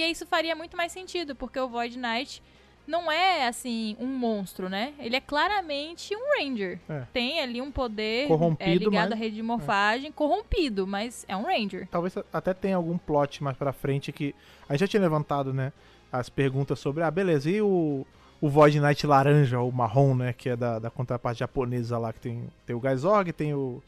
E isso faria muito mais sentido, porque o Void Knight não é, assim, um monstro, né? Ele é claramente um Ranger. É. Tem ali um poder Corrompido, é, ligado mas- à rede de morfagem, corrompido, mas é um Ranger. Talvez até tenha algum plot mais pra frente que. A gente já tinha levantado, né? As perguntas sobre. Ah, beleza, e o. O Void Knight laranja, ou marrom, né? Que é da, da contraparte japonesa lá, que tem, tem o Gaizog tem o,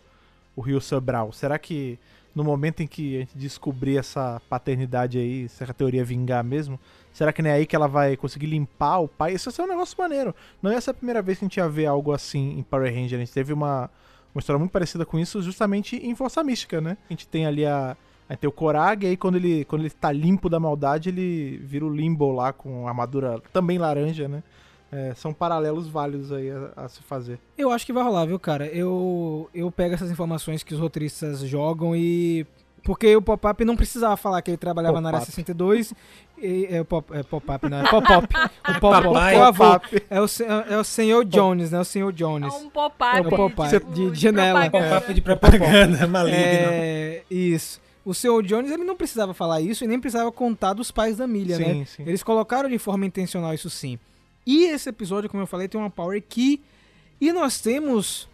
o Ryu Sobral. Será que no momento em que a gente descobrir essa paternidade aí, se a teoria vingar mesmo, será que não é aí que ela vai conseguir limpar o pai? Isso ser um negócio maneiro. Não ia ser a primeira vez que a gente ia ver algo assim em Power Ranger. A gente teve uma, uma história muito parecida com isso justamente em Força Mística, né? A gente tem ali a. Aí tem o Korag, e aí quando ele, quando ele tá limpo da maldade, ele vira o Limbo lá com armadura também laranja, né? É, são paralelos válidos aí a, a se fazer. Eu acho que vai rolar, viu, cara? Eu, eu pego essas informações que os roteiristas jogam e Porque o Pop-Up não precisava falar que ele trabalhava na área Pop-up. 62. E, é, o pop, é Pop-Up, não, é Pop-Up. O Pop-Up, Papai, o avô. Pop-up. É o, é o senhor Jones, né? O senhor Jones. É um pop-up É um pop-up de- de janela. propaganda. Papo de propaganda maligno. É, isso. O senhor Jones, ele não precisava falar isso e nem precisava contar dos pais da Milha, né? Sim, sim. Eles colocaram de forma intencional isso sim. E esse episódio, como eu falei, tem uma power key. E nós temos,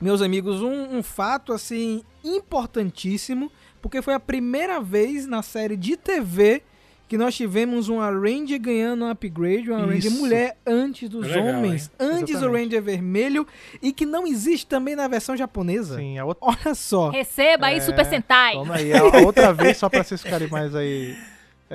meus amigos, um, um fato assim importantíssimo, porque foi a primeira vez na série de TV que nós tivemos uma Ranger ganhando um upgrade, uma Ranger Isso. mulher antes dos Legal, homens, antes o Exatamente. Ranger vermelho, e que não existe também na versão japonesa. Sim, a outra. Olha só. Receba aí É, Super Sentai. Toma aí. A outra vez, só pra vocês ficarem mais aí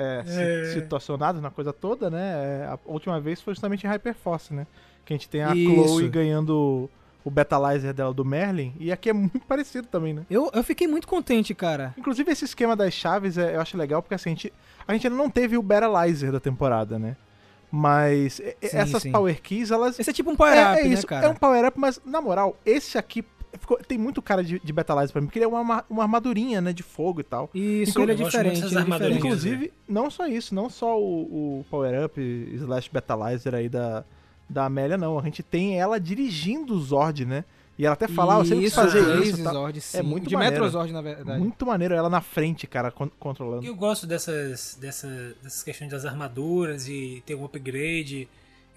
é, É. situacionados na coisa toda, né? é, A última vez foi justamente em Hyperforce, né? Que a gente tem a Isso. Chloe ganhando o Betalizer dela do Merlin. E aqui é muito parecido também, né? Eu, eu fiquei muito contente, cara. Inclusive, esse esquema das chaves é- eu acho legal, porque assim, a gente, a gente ainda não teve o Betalizer da temporada, né? Mas Sim, essas sim. Power Keys, elas. Esse é tipo um É, power-up, é né, isso, cara? é um power-up, mas na moral, esse aqui ficou- tem muito cara de, de Betalizer pra mim, porque ele é uma, uma armadurinha, né, de fogo e tal. Isso, Inclu- ele é diferente. dessas ele é diferente. Inclusive, não só isso, não só o, o power-up slash Betalizer aí da, da Amélia, não. A gente tem ela dirigindo o Zord, né? E ela até fala, você não quis fazer isso. tal. Zord, sim. muito De maneiro. Metrozord, na verdade. Muito maneiro ela na frente, cara, con- controlando. Eu gosto dessas, dessa, dessas questões das armaduras e ter um upgrade.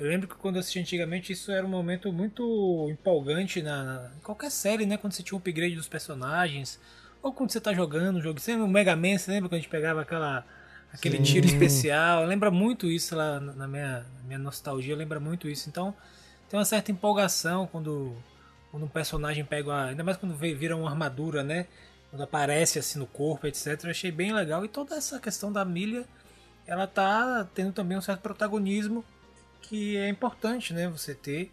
Eu lembro que quando eu assisti antigamente isso era um momento muito empolgante na, na- em qualquer série, né? Quando você tinha um upgrade dos personagens. Ou quando você tá jogando um jogo. Você lembra o Mega Man, você lembra quando a gente pegava aquela, aquele Sim. tiro especial? Lembra muito isso lá na minha, na minha nostalgia, lembra muito isso. Então tem uma certa empolgação quando, quando um personagem pega uma, Ainda mais quando vira uma armadura, né? Quando aparece assim no corpo, etc. Eu achei bem legal. E toda essa questão da milha, ela tá tendo também um certo protagonismo que é importante, né? Você ter.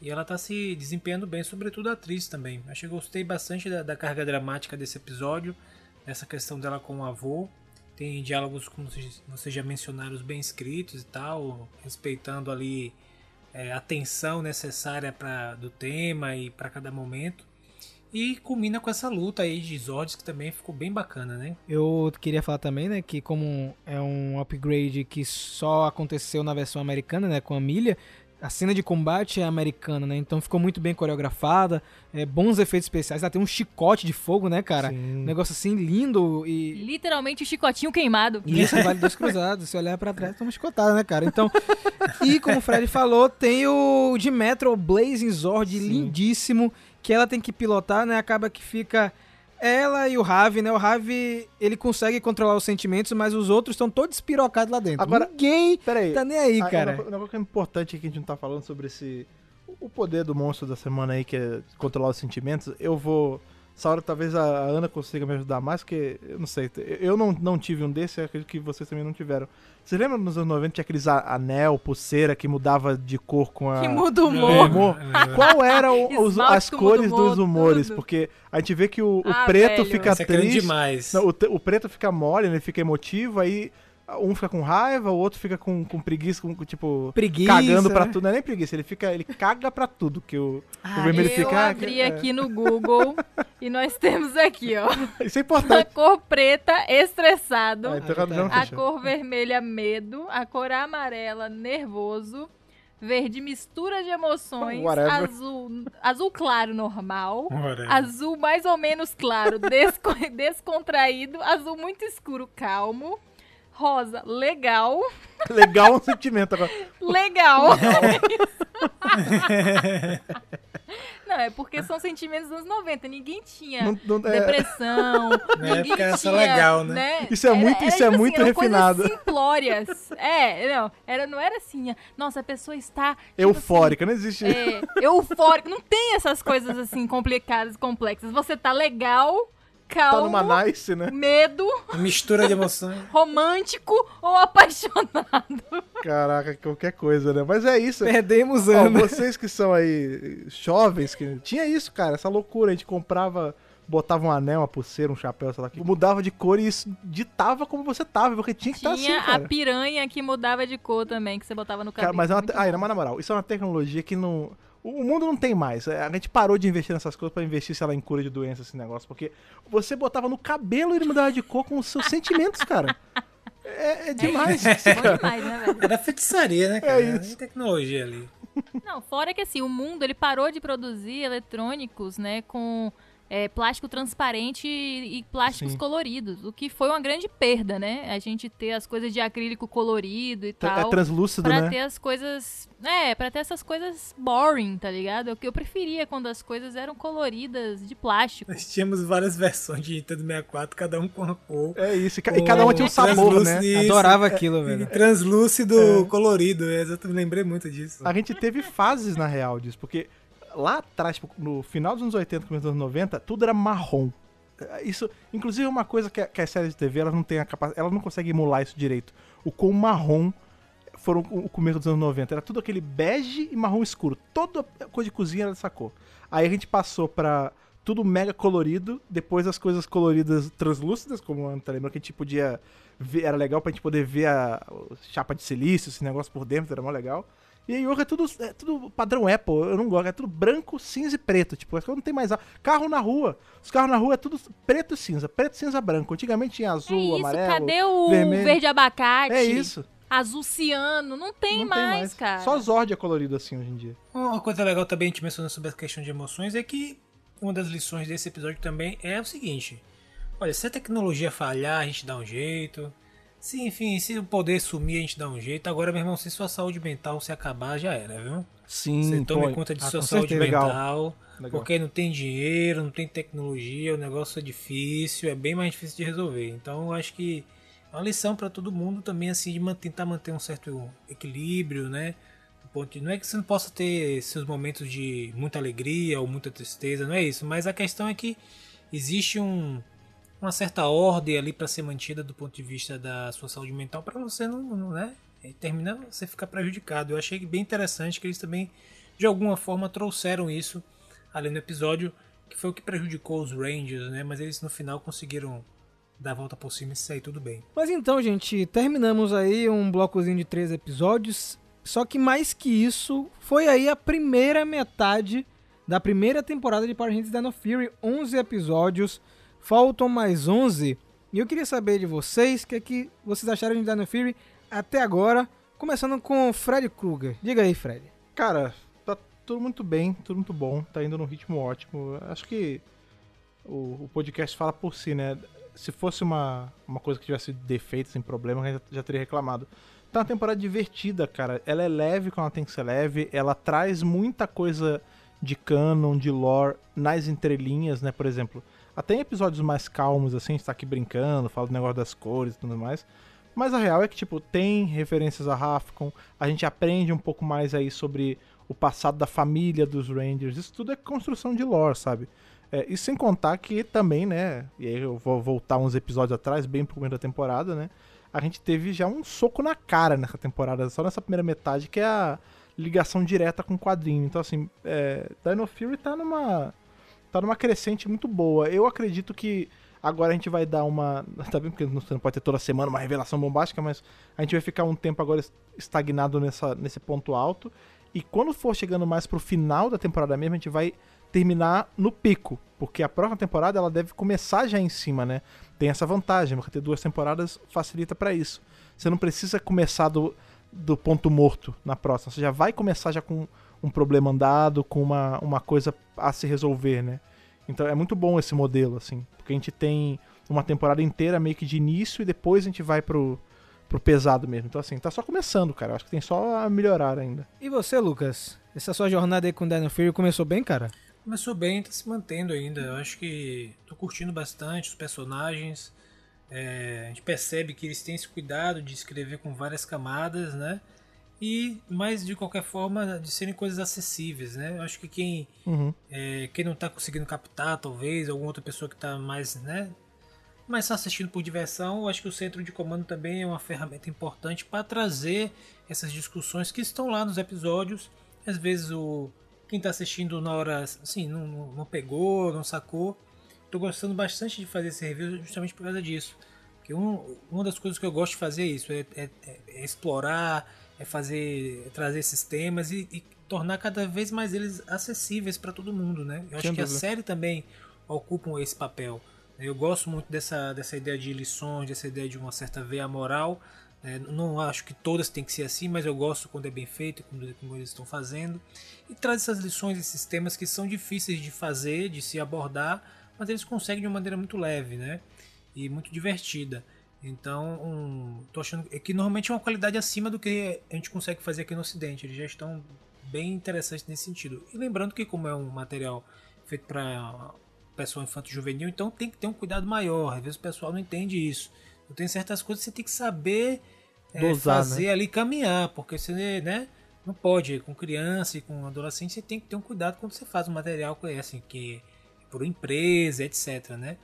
E ela tá se desempenhando bem, sobretudo a atriz também. Achei que gostei bastante da, da carga dramática desse episódio, dessa questão dela com o avô. Tem diálogos, como vocês já mencionaram, bem escritos e tal, respeitando ali é, a tensão necessária para do tema e para cada momento. E culmina com essa luta aí de Zords que também ficou bem bacana, né? Eu queria falar também, né, que como é um upgrade que só aconteceu na versão americana, né, com a milha, a cena de combate é americana, né, então ficou muito bem coreografada, é, bons efeitos especiais, ela tem um chicote de fogo, né, cara? Um Sim. negócio assim lindo e... Literalmente o chicotinho queimado. E isso vale dois cruzados. Se olhar pra trás, toma chicotada, né, cara? Então. E como o Fred falou, tem o de Metro Blazing Zord, Sim. lindíssimo, que ela tem que pilotar, né? Acaba que fica ela e o Ravi, né? O Ravi, ele consegue controlar os sentimentos, mas os outros estão todos espirocados lá dentro. Agora- Ninguém Pera aí. tá nem aí, Ah, cara. Um negócio- que é importante que a gente não tá falando sobre esse. O poder do monstro da semana aí, que é controlar os sentimentos. Eu vou. Essa hora talvez a Ana consiga me ajudar mais, porque eu não sei. Eu não, não tive um desse, eu acredito que vocês também não tiveram. Você lembra nos anos 90 tinha aqueles a- anel, pulseira que mudava de cor com a. Que muda o humor. humor? Qual eram os- as cores humor, dos humores? tudo. Porque a gente vê que o, o Ah, preto velho. fica Isso é triste. demais. Não, o, te- o preto fica mole, ele fica emotivo, aí um fica com raiva, o outro fica com, com preguiça, com, tipo, Preguiça. cagando pra né? tudo. Não é nem preguiça, ele fica, ele caga pra tudo, que o, Ah, o vermelho Eu fica... ah, abri é. aqui no Google e nós temos aqui, ó. Isso é A importante. cor preta, estressado. Ah, então Ah, tá. A cor vermelha, medo. A cor amarela, nervoso. Verde, mistura de emoções. Whatever. Azul, azul claro, normal. Ora, Azul mais ou menos claro, desco- descontraído. Azul muito escuro, calmo. Rosa, legal. Legal um sentimento agora. Legal. Não, é porque são sentimentos dos anos 90. Ninguém tinha Não- não- é, depressão. Na ninguém era tinha, legal, né? Isso é muito- isso é muito eram coisas refinado. simplórias. É, não, era, não era assim, nossa, a pessoa está... tipo eufórica, não existe... assim, é, eufórica. Não tem essas coisas assim complicadas, complexas. Você tá legal, tá calmo, numa nice, né? medo, Mistura de emoções. romântico ou apaixonado. Caraca, qualquer coisa, né? Mas é isso. Perdemos Ó, Ana. vocês que são aí jovens, que tinha isso, cara, essa loucura. A gente comprava, botava um anel, uma pulseira, um chapéu, sei lá, que mudava de cor e isso ditava como você tava, porque tinha que estar Tinha assim, cara. a piranha que mudava de cor também, que você botava no Cara, cabelo. mas é uma. Ai, bom. na moral, isso é uma tecnologia que não. O mundo não tem mais. É, A gente parou de investir nessas coisas pra investir, sei lá, em cura de doença, esse negócio. Porque você botava no cabelo e ele mudava de cor com os seus sentimentos, cara. É, é demais. Bom demais, né, velho? Era feitiçaria, né, cara? É isso. tecnologia ali. Não, fora que assim, o mundo ele parou de produzir eletrônicos, né, com é, plástico transparente e, plásticos Sim. coloridos, o que foi uma grande perda, né? A gente ter as coisas de acrílico colorido e É tal. translúcido, Pra né? ter as coisas. É, pra ter essas coisas boring, tá ligado? O que eu preferia quando as coisas eram coloridas de plástico. Nós tínhamos várias versões de Nintendo 64, cada um com uma cor. É isso. E ca- cada uma tinha um sabor, né? Isso. Adorava aquilo, E velho. translúcido colorido, é, exatamente, lembrei muito disso. A gente teve fases, na real, disso. Porque lá atrás, tipo, no final dos anos 80, começo dos anos 90, tudo era marrom. Isso, inclusive, é uma coisa que, que as séries de TV elas não têm a capacidade. Elas não conseguem emular isso direito. O quão marrom foram o começo dos anos 90. Era tudo aquele bege e marrom escuro. Toda coisa de cozinha era dessa cor. Aí a gente passou pra tudo mega colorido. Depois as coisas coloridas translúcidas, como a Anta lembra que a gente podia ver. Era legal pra gente poder ver a, a chapa de silício, esse negócio por dentro, era mó legal. E aí hoje é tudo, é tudo padrão Apple, eu não gosto, é tudo branco, cinza e preto. Tipo, as coisas não tem mais. Carro na rua. Os carros na rua é tudo preto e cinza, preto, cinza, branco. Antigamente tinha É azul, isso, amarelo. cadê o vermelho. verde abacate? É isso. Azul ciano? Não tem, não mais, cara. Só Zord é colorido assim hoje em dia. Uma coisa legal também, a gente mencionando sobre a questão de emoções, é que uma das lições desse episódio também é o seguinte: olha, se a tecnologia falhar, a gente dá um jeito. Se, enfim, se o poder sumir, a gente dá um jeito. Agora, meu irmão, se sua saúde mental se acabar, já era, viu? Sim, Você tome pô, conta de ah, sua saúde certeza, mental. Legal. Porque não tem dinheiro, não tem tecnologia, o negócio é difícil, é bem mais difícil de resolver. Então eu acho que é uma lição para todo mundo também, assim, de tentar manter um certo equilíbrio, né? Não é que você não possa ter seus momentos de muita alegria ou muita tristeza, não é isso. Mas a questão é que existe um, uma certa ordem ali para ser mantida do ponto de vista da sua saúde mental para você não, não, né? E você ficar prejudicado. Eu achei bem interessante que eles também de alguma forma trouxeram isso ali no episódio, que foi o que prejudicou os Rangers, né? Mas eles no final conseguiram dar a volta por cima e sair tudo bem. Mas então, gente, terminamos aí um blocozinho de três episódios. Só que mais que isso, foi aí a primeira metade da primeira temporada de Power Rangers Dino Fury. 11 episódios, faltam mais 11. E eu queria saber de vocês o que, é que vocês acharam de Dino Fury até agora. Começando com o Fred Krueger. Diga aí, Fred. Cara, tá tudo muito bem, tudo muito bom, tá indo num ritmo ótimo. Acho que o, o podcast fala por si, né? Se fosse uma, uma coisa que tivesse defeitos, sem problema, a gente já, já teria reclamado. Tá uma temporada divertida, cara. Ela é leve quando ela tem que ser leve, ela traz muita coisa de canon, de lore nas entrelinhas, né? Por exemplo, até em episódios mais calmos, assim, a gente tá aqui brincando, fala do negócio das cores e tudo mais. Mas a real é que, tipo, tem referências a Rafcon, a gente aprende um pouco mais aí sobre o passado da família dos Rangers. Isso tudo é construção de lore, sabe? É, e sem contar que também, né? E aí eu vou voltar uns episódios atrás, bem pro começo da temporada, né? A gente teve já um soco na cara nessa temporada, só nessa primeira metade, que é a ligação direta com o quadrinho. Então, assim, é, Dino Fury tá numa. Tá numa crescente muito boa. Eu acredito que agora a gente vai dar uma. Tá bem porque não pode ter toda semana uma revelação bombástica, mas a gente vai ficar um tempo agora estagnado nessa, nesse ponto alto. E quando for chegando mais pro final da temporada mesmo, a gente vai terminar no pico. Porque a próxima temporada ela deve começar já em cima, né? Tem essa vantagem, porque ter duas temporadas facilita pra isso. Você não precisa começar do, do ponto morto na próxima. Você já vai começar já com um problema andado, com uma, uma coisa a se resolver, né? Então é muito bom esse modelo, assim. Porque a gente tem uma temporada inteira meio que de início e depois a gente vai pro, pro pesado mesmo. Então, assim, tá só começando, cara. Acho que tem só a melhorar ainda. E você, Lucas? Essa sua jornada aí com Dino Fury começou bem, cara? Começou bem, tá se mantendo ainda. Eu acho que tô curtindo bastante os personagens. É, a gente percebe que eles têm esse cuidado de escrever com várias camadas, né? E, mas de qualquer forma, de serem coisas acessíveis, né? Eu acho que quem, Uhum. é, quem não tá conseguindo captar, talvez, alguma outra pessoa que tá mais, né? Mas só assistindo por diversão, eu acho que o centro de comando também é uma ferramenta importante para trazer essas discussões que estão lá nos episódios. Às vezes o quem está assistindo na hora, assim, não, não, pegou, não sacou. Tô gostando bastante de fazer esse review justamente por causa disso. Porque um, uma das coisas que eu gosto de fazer é isso, é, é- é explorar, é fazer, é trazer esses temas e, e tornar cada vez mais eles acessíveis para todo mundo, né? Eu acho Sem que a dúvida. série também ocupa esse papel. Eu gosto muito dessa, dessa ideia de lições, dessa ideia de uma certa veia moral. né? Não acho que todas têm que ser assim, mas eu gosto quando é bem feito, como, como eles estão fazendo. E traz essas lições, esses temas que são difíceis de fazer, de se abordar, mas eles conseguem de uma maneira muito leve, né? E muito divertida. Então, um, tô achando que normalmente é uma qualidade acima do que a gente consegue fazer aqui no Ocidente. Eles já estão bem interessantes nesse sentido. E lembrando que como é um material feito para pessoal infanto-juvenil, então tem que ter um cuidado maior. Às vezes o pessoal não entende isso. Então tem certas coisas que você tem que saber é, Dosar, fazer ali caminhar, porque você, né, não pode com criança e com adolescente, você tem que ter um cuidado quando você faz um material que é assim, que é por empresa, etc, né?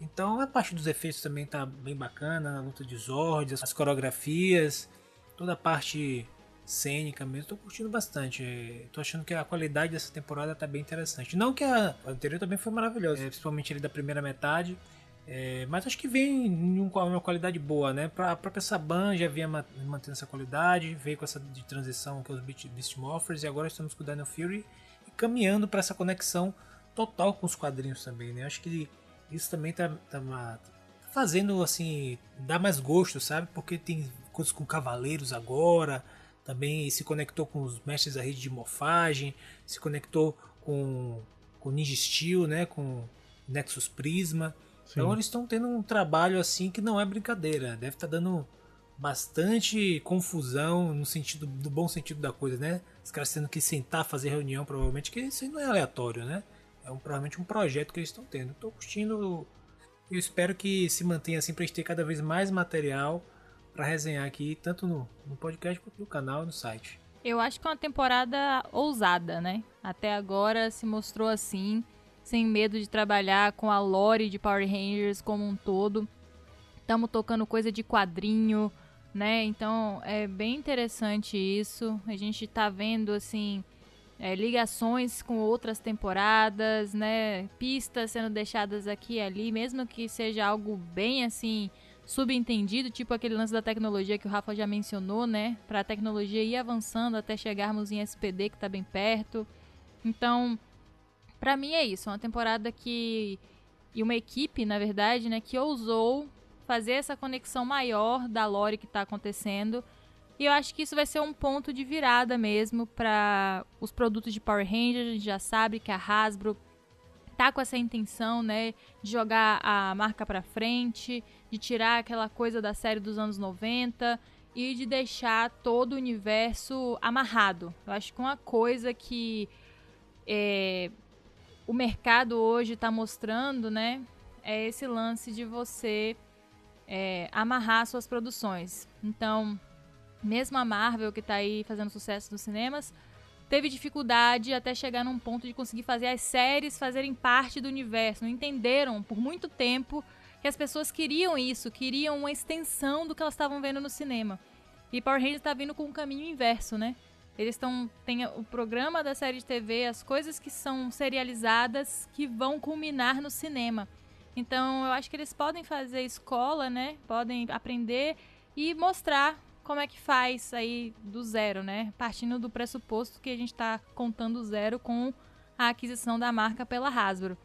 Então a parte dos efeitos também tá bem bacana, a luta de Zord, as coreografias, toda a parte cênica mesmo, tô curtindo bastante. Tô achando que a qualidade dessa temporada tá bem interessante. Não que a anterior também foi maravilhosa, é, principalmente ali da primeira metade. É, mas acho que vem em um- uma qualidade boa, né? A própria Saban já vinha ma- mantendo essa qualidade, veio com essa de transição que é os Beast, Morphers, e agora estamos com o Dino Fury e caminhando para essa conexão total com os quadrinhos também, né? Acho que isso também tá, tá ma- fazendo assim, dar mais gosto, sabe? Porque tem coisas com cavaleiros agora, também se conectou com os mestres da rede de morfagem, se conectou com, com Ninja Steel, né? Com Nexus Prisma. Então eles estão tendo um trabalho assim que não é brincadeira. Deve estar dando bastante confusão no sentido do bom sentido da coisa, né? Os caras tendo que sentar, fazer reunião, provavelmente, que isso aí não é aleatório, né? É um, provavelmente um projeto que eles estão tendo. Estou curtindo. Eu espero que se mantenha assim para gente ter cada vez mais material para resenhar aqui, tanto no, no podcast quanto no canal e no site. Eu acho que é uma temporada ousada, né? Até agora se mostrou assim, sem medo de trabalhar com a lore de Power Rangers como um todo. Estamos tocando coisa de quadrinho, né? Então é bem interessante isso. A gente tá vendo assim é, ligações com outras temporadas, né? Pistas sendo deixadas aqui e ali, mesmo que seja algo bem assim subentendido, tipo aquele lance da tecnologia que o Rafa já mencionou, né? Para a tecnologia ir avançando até chegarmos em SPD que tá bem perto. Então, Pra mim é isso, uma temporada que e uma equipe, na verdade, né, que ousou fazer essa conexão maior da lore que tá acontecendo. E eu acho que isso vai ser um ponto de virada mesmo para os produtos de Power Rangers. A gente já sabe que a Hasbro tá com essa intenção, né, de jogar a marca pra frente, de tirar aquela coisa da série dos anos 90 e de deixar todo o universo amarrado. Eu acho que uma coisa que é, o mercado hoje está mostrando, né, é esse lance de você é, amarrar suas produções. Então, mesmo a Marvel, que está aí fazendo sucesso nos cinemas, teve dificuldade até chegar num ponto de conseguir fazer as séries fazerem parte do universo. Não entenderam por muito tempo que as pessoas queriam isso, queriam uma extensão do que elas estavam vendo no cinema. E Power Rangers está vindo com um caminho inverso, né? Eles estão. Tem o programa da série de TV, as coisas que são serializadas que vão culminar no cinema. Então eu acho que eles podem fazer escola, né? Podem aprender e mostrar como é que faz aí do zero, né? Partindo do pressuposto que a gente está contando zero com a aquisição da marca pela Hasbro.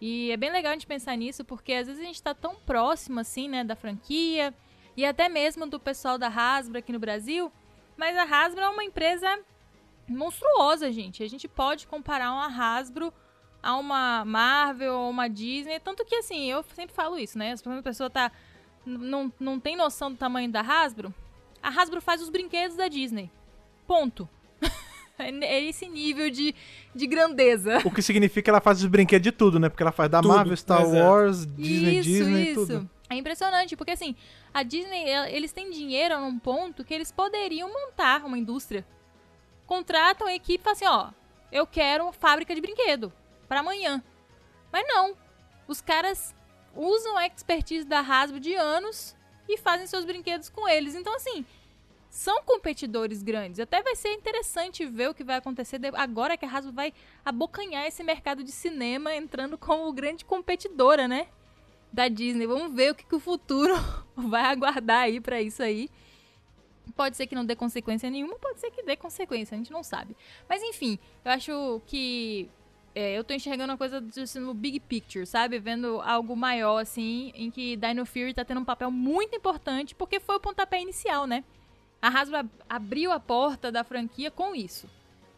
E é bem legal a gente pensar nisso, porque às vezes a gente está tão próximo assim, né, da franquia e até mesmo do pessoal da Hasbro aqui no Brasil, mas a Hasbro é uma empresa monstruosa, gente. A gente pode comparar uma Hasbro a uma Marvel ou uma Disney, tanto que assim, eu sempre falo isso, né? Se a pessoa tá não, não tem noção do tamanho da Hasbro, a Hasbro faz os brinquedos da Disney. Ponto. é esse nível de, de grandeza. O que significa que ela faz os brinquedos de tudo, né? Porque ela faz da Tudo, Marvel, Star exato. Wars, Disney, isso, Disney, isso. tudo. É impressionante, porque assim, a Disney, eles têm dinheiro num ponto que eles poderiam montar uma indústria. Contratam a equipe e falam assim, ó, eu quero uma fábrica de brinquedo para amanhã. Mas não. Os caras usam a expertise da Hasbro de anos e fazem seus brinquedos com eles. Então, assim, são competidores grandes. Até vai ser interessante ver o que vai acontecer agora que a Hasbro vai abocanhar esse mercado de cinema entrando como grande competidora, né? Da Disney. Vamos ver o que, que o futuro vai aguardar aí pra isso aí. Pode ser que não dê consequência nenhuma, pode ser que dê consequência, a gente não sabe. Mas enfim, eu acho que é, eu tô enxergando uma coisa assim, big picture, sabe? Vendo algo maior, assim, em que Dino Fury tá tendo um papel muito importante, porque foi o pontapé inicial, né? A Hasbro abriu a porta da franquia com isso.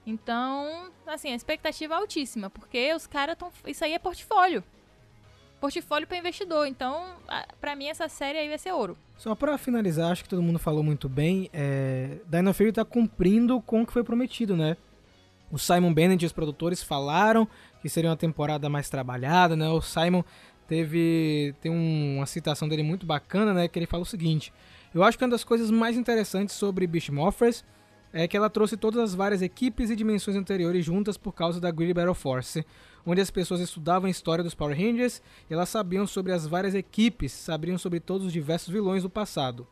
Então, assim, a expectativa é altíssima, porque os caras estão. Isso aí é portfólio. Portfólio para investidor. Então, para mim, essa série aí vai ser ouro. Só para finalizar, acho que todo mundo falou muito bem. É... Dino Fury tá cumprindo com o que foi prometido, né? O Simon Bennett e os produtores falaram que seria uma temporada mais trabalhada, né? O Simon teve tem um, uma citação dele muito bacana, né? Que ele fala o seguinte: Eu acho que uma das coisas mais interessantes sobre Beast Morphers é que ela trouxe todas as várias equipes e dimensões anteriores juntas por causa da Greedy Battle Force, onde as pessoas estudavam a história dos Power Rangers e elas sabiam sobre as várias equipes, sabiam sobre todos os diversos vilões do passado.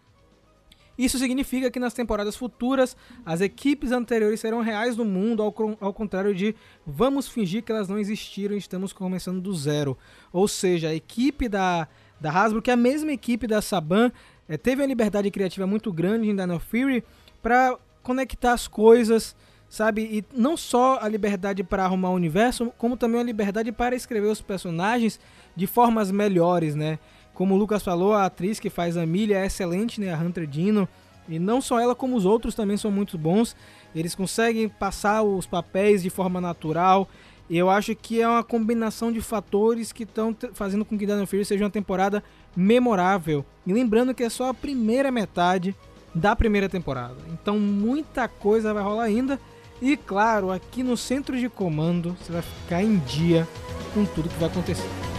Isso significa que nas temporadas futuras as equipes anteriores serão reais no mundo, ao, ao contrário de vamos fingir que elas não existiram e estamos começando do zero. Ou seja, a equipe da, da Hasbro, que é a mesma equipe da Saban, é, teve uma liberdade criativa muito grande em Dino Fury para conectar as coisas, sabe? E não só a liberdade para arrumar o universo, como também a liberdade para escrever os personagens de formas melhores, né? Como o Lucas falou, a atriz que faz a Milha é excelente, né? A Hunter Dino. E não só ela, como os outros também são muito bons. Eles conseguem passar os papéis de forma natural. Eu acho que é uma combinação de fatores que estão fazendo com que Dino Fury seja uma temporada memorável. E lembrando que é só a primeira metade da primeira temporada. Então muita coisa vai rolar ainda. E claro, aqui no centro de comando você vai ficar em dia com tudo que vai acontecer.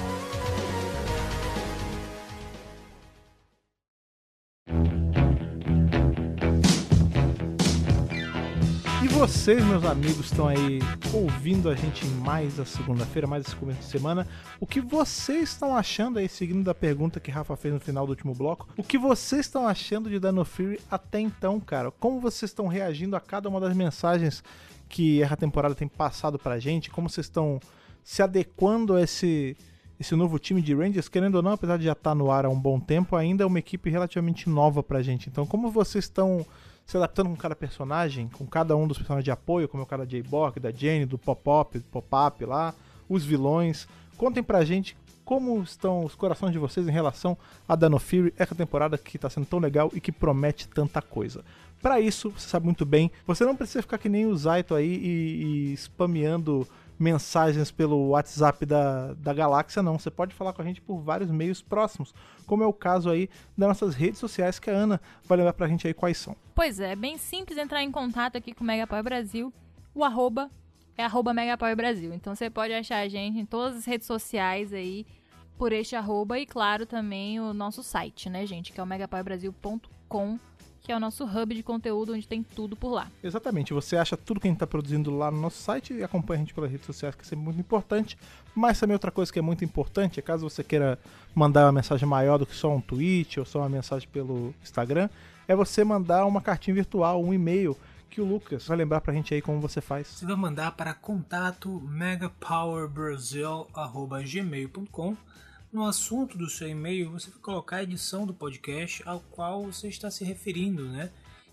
Vocês, meus amigos, estão aí ouvindo a gente mais a segunda-feira, mais esse começo de semana. O que vocês estão achando aí, seguindo da pergunta que Rafa fez no final do último bloco, o que vocês estão achando de Dino Fury até então, cara? Como vocês estão reagindo a cada uma das mensagens que essa temporada tem passado pra gente? Como vocês estão se adequando a esse, esse novo time de Rangers? Querendo ou não, apesar de já estar tá no ar há um bom tempo, ainda é uma equipe relativamente nova pra gente. Então, como vocês estão se adaptando com cada personagem, com cada um dos personagens de apoio, como é o cara da J-Borg, da Jenny, do Pop-Up, do Pop-Up lá, os vilões. Contem pra gente como estão os corações de vocês em relação a Dano Fury, essa temporada que tá sendo tão legal e que promete tanta coisa. Para isso, você sabe muito bem, você não precisa ficar que nem o Zaito aí e, e spameando mensagens pelo WhatsApp da, da galáxia, não. Você pode falar com a gente por vários meios próximos, como é o caso aí das nossas redes sociais, que a Ana vai lembrar pra gente aí quais são. Pois é, bem simples entrar em contato aqui com o Megapower Brasil. O arroba é arroba Megapower Brasil. Então você pode achar a gente em todas as redes sociais aí por este arroba e claro também o nosso site, né, gente, que é o megapowerbrasil.com que é o nosso hub de conteúdo onde tem tudo por lá. Exatamente, você acha tudo que a gente está produzindo lá no nosso site e acompanha a gente pelas redes sociais, que é sempre muito importante. Mas também outra coisa que é muito importante é caso você queira mandar uma mensagem maior do que só um tweet ou só uma mensagem pelo Instagram, é você mandar uma cartinha virtual, um e-mail que o Lucas vai lembrar pra gente aí como você faz. Você vai mandar para contato megapowerbrasil@gmail.com no assunto do seu e-mail, você vai colocar a edição do podcast ao qual você está se referindo, né?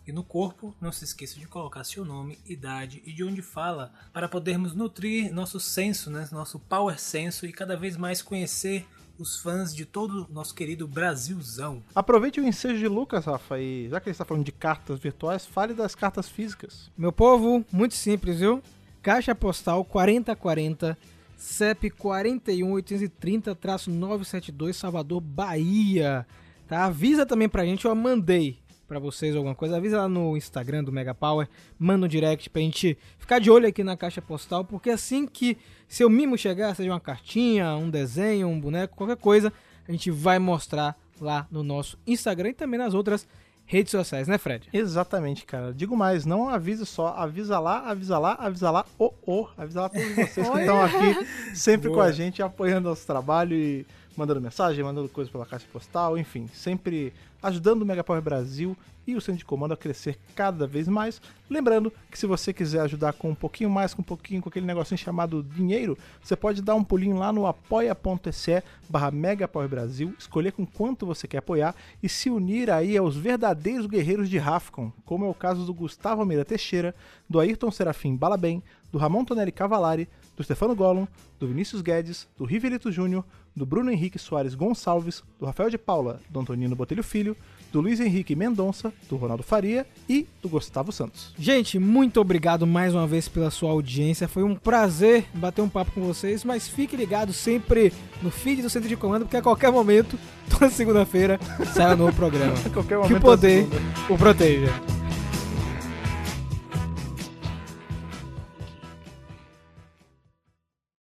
E no corpo, não se esqueça de colocar seu nome, idade e de onde fala, para podermos nutrir nosso senso, né? nosso power senso e cada vez mais conhecer os fãs de todo o nosso querido Brasilzão. Aproveite o ensejo de Lucas, Rafa, e já que ele está falando de cartas virtuais, fale das cartas físicas. Meu povo, muito simples, viu? Caixa postal 4040 CEP 41830-972 Salvador, Bahia. Tá? Avisa também pra gente, eu mandei para vocês alguma coisa, avisa lá no Instagram do Mega Power, manda um direct pra gente ficar de olho aqui na caixa postal, porque assim que seu mimo chegar, seja uma cartinha, um desenho, um boneco, qualquer coisa, a gente vai mostrar lá no nosso Instagram e também nas outras redes sociais, né, Fred? Exatamente, cara. Digo mais, não avisa só, avisa lá, avisa lá, avisa lá, oh, oh, avisa lá todos vocês que estão aqui sempre Boa. com a gente, apoiando nosso trabalho e mandando mensagem, mandando coisas pela caixa postal, enfim, sempre ajudando o Megapower Brasil e o Centro de Comando a crescer cada vez mais. Lembrando que se você quiser ajudar com um pouquinho mais, com um pouquinho, com aquele negocinho chamado dinheiro, você pode dar um pulinho lá no apoia.se barra Brasil, escolher com quanto você quer apoiar e se unir aí aos verdadeiros guerreiros de Rafcon, como é o caso do Gustavo Meira Teixeira, do Ayrton Serafim Balabem, do Ramon Tonelli Cavalari, do Stefano Gollum, do Vinícius Guedes, do Rivelito Júnior, do Bruno Henrique Soares Gonçalves, do Rafael de Paula, do Antonino Botelho Filho, do Luiz Henrique Mendonça, do Ronaldo Faria e do Gustavo Santos. Gente, muito obrigado mais uma vez pela sua audiência. Foi um prazer bater um papo com vocês, mas fique ligado sempre no feed do Centro de Comando, porque a qualquer momento, toda segunda-feira, sai um novo programa. A qualquer que o poder o proteja.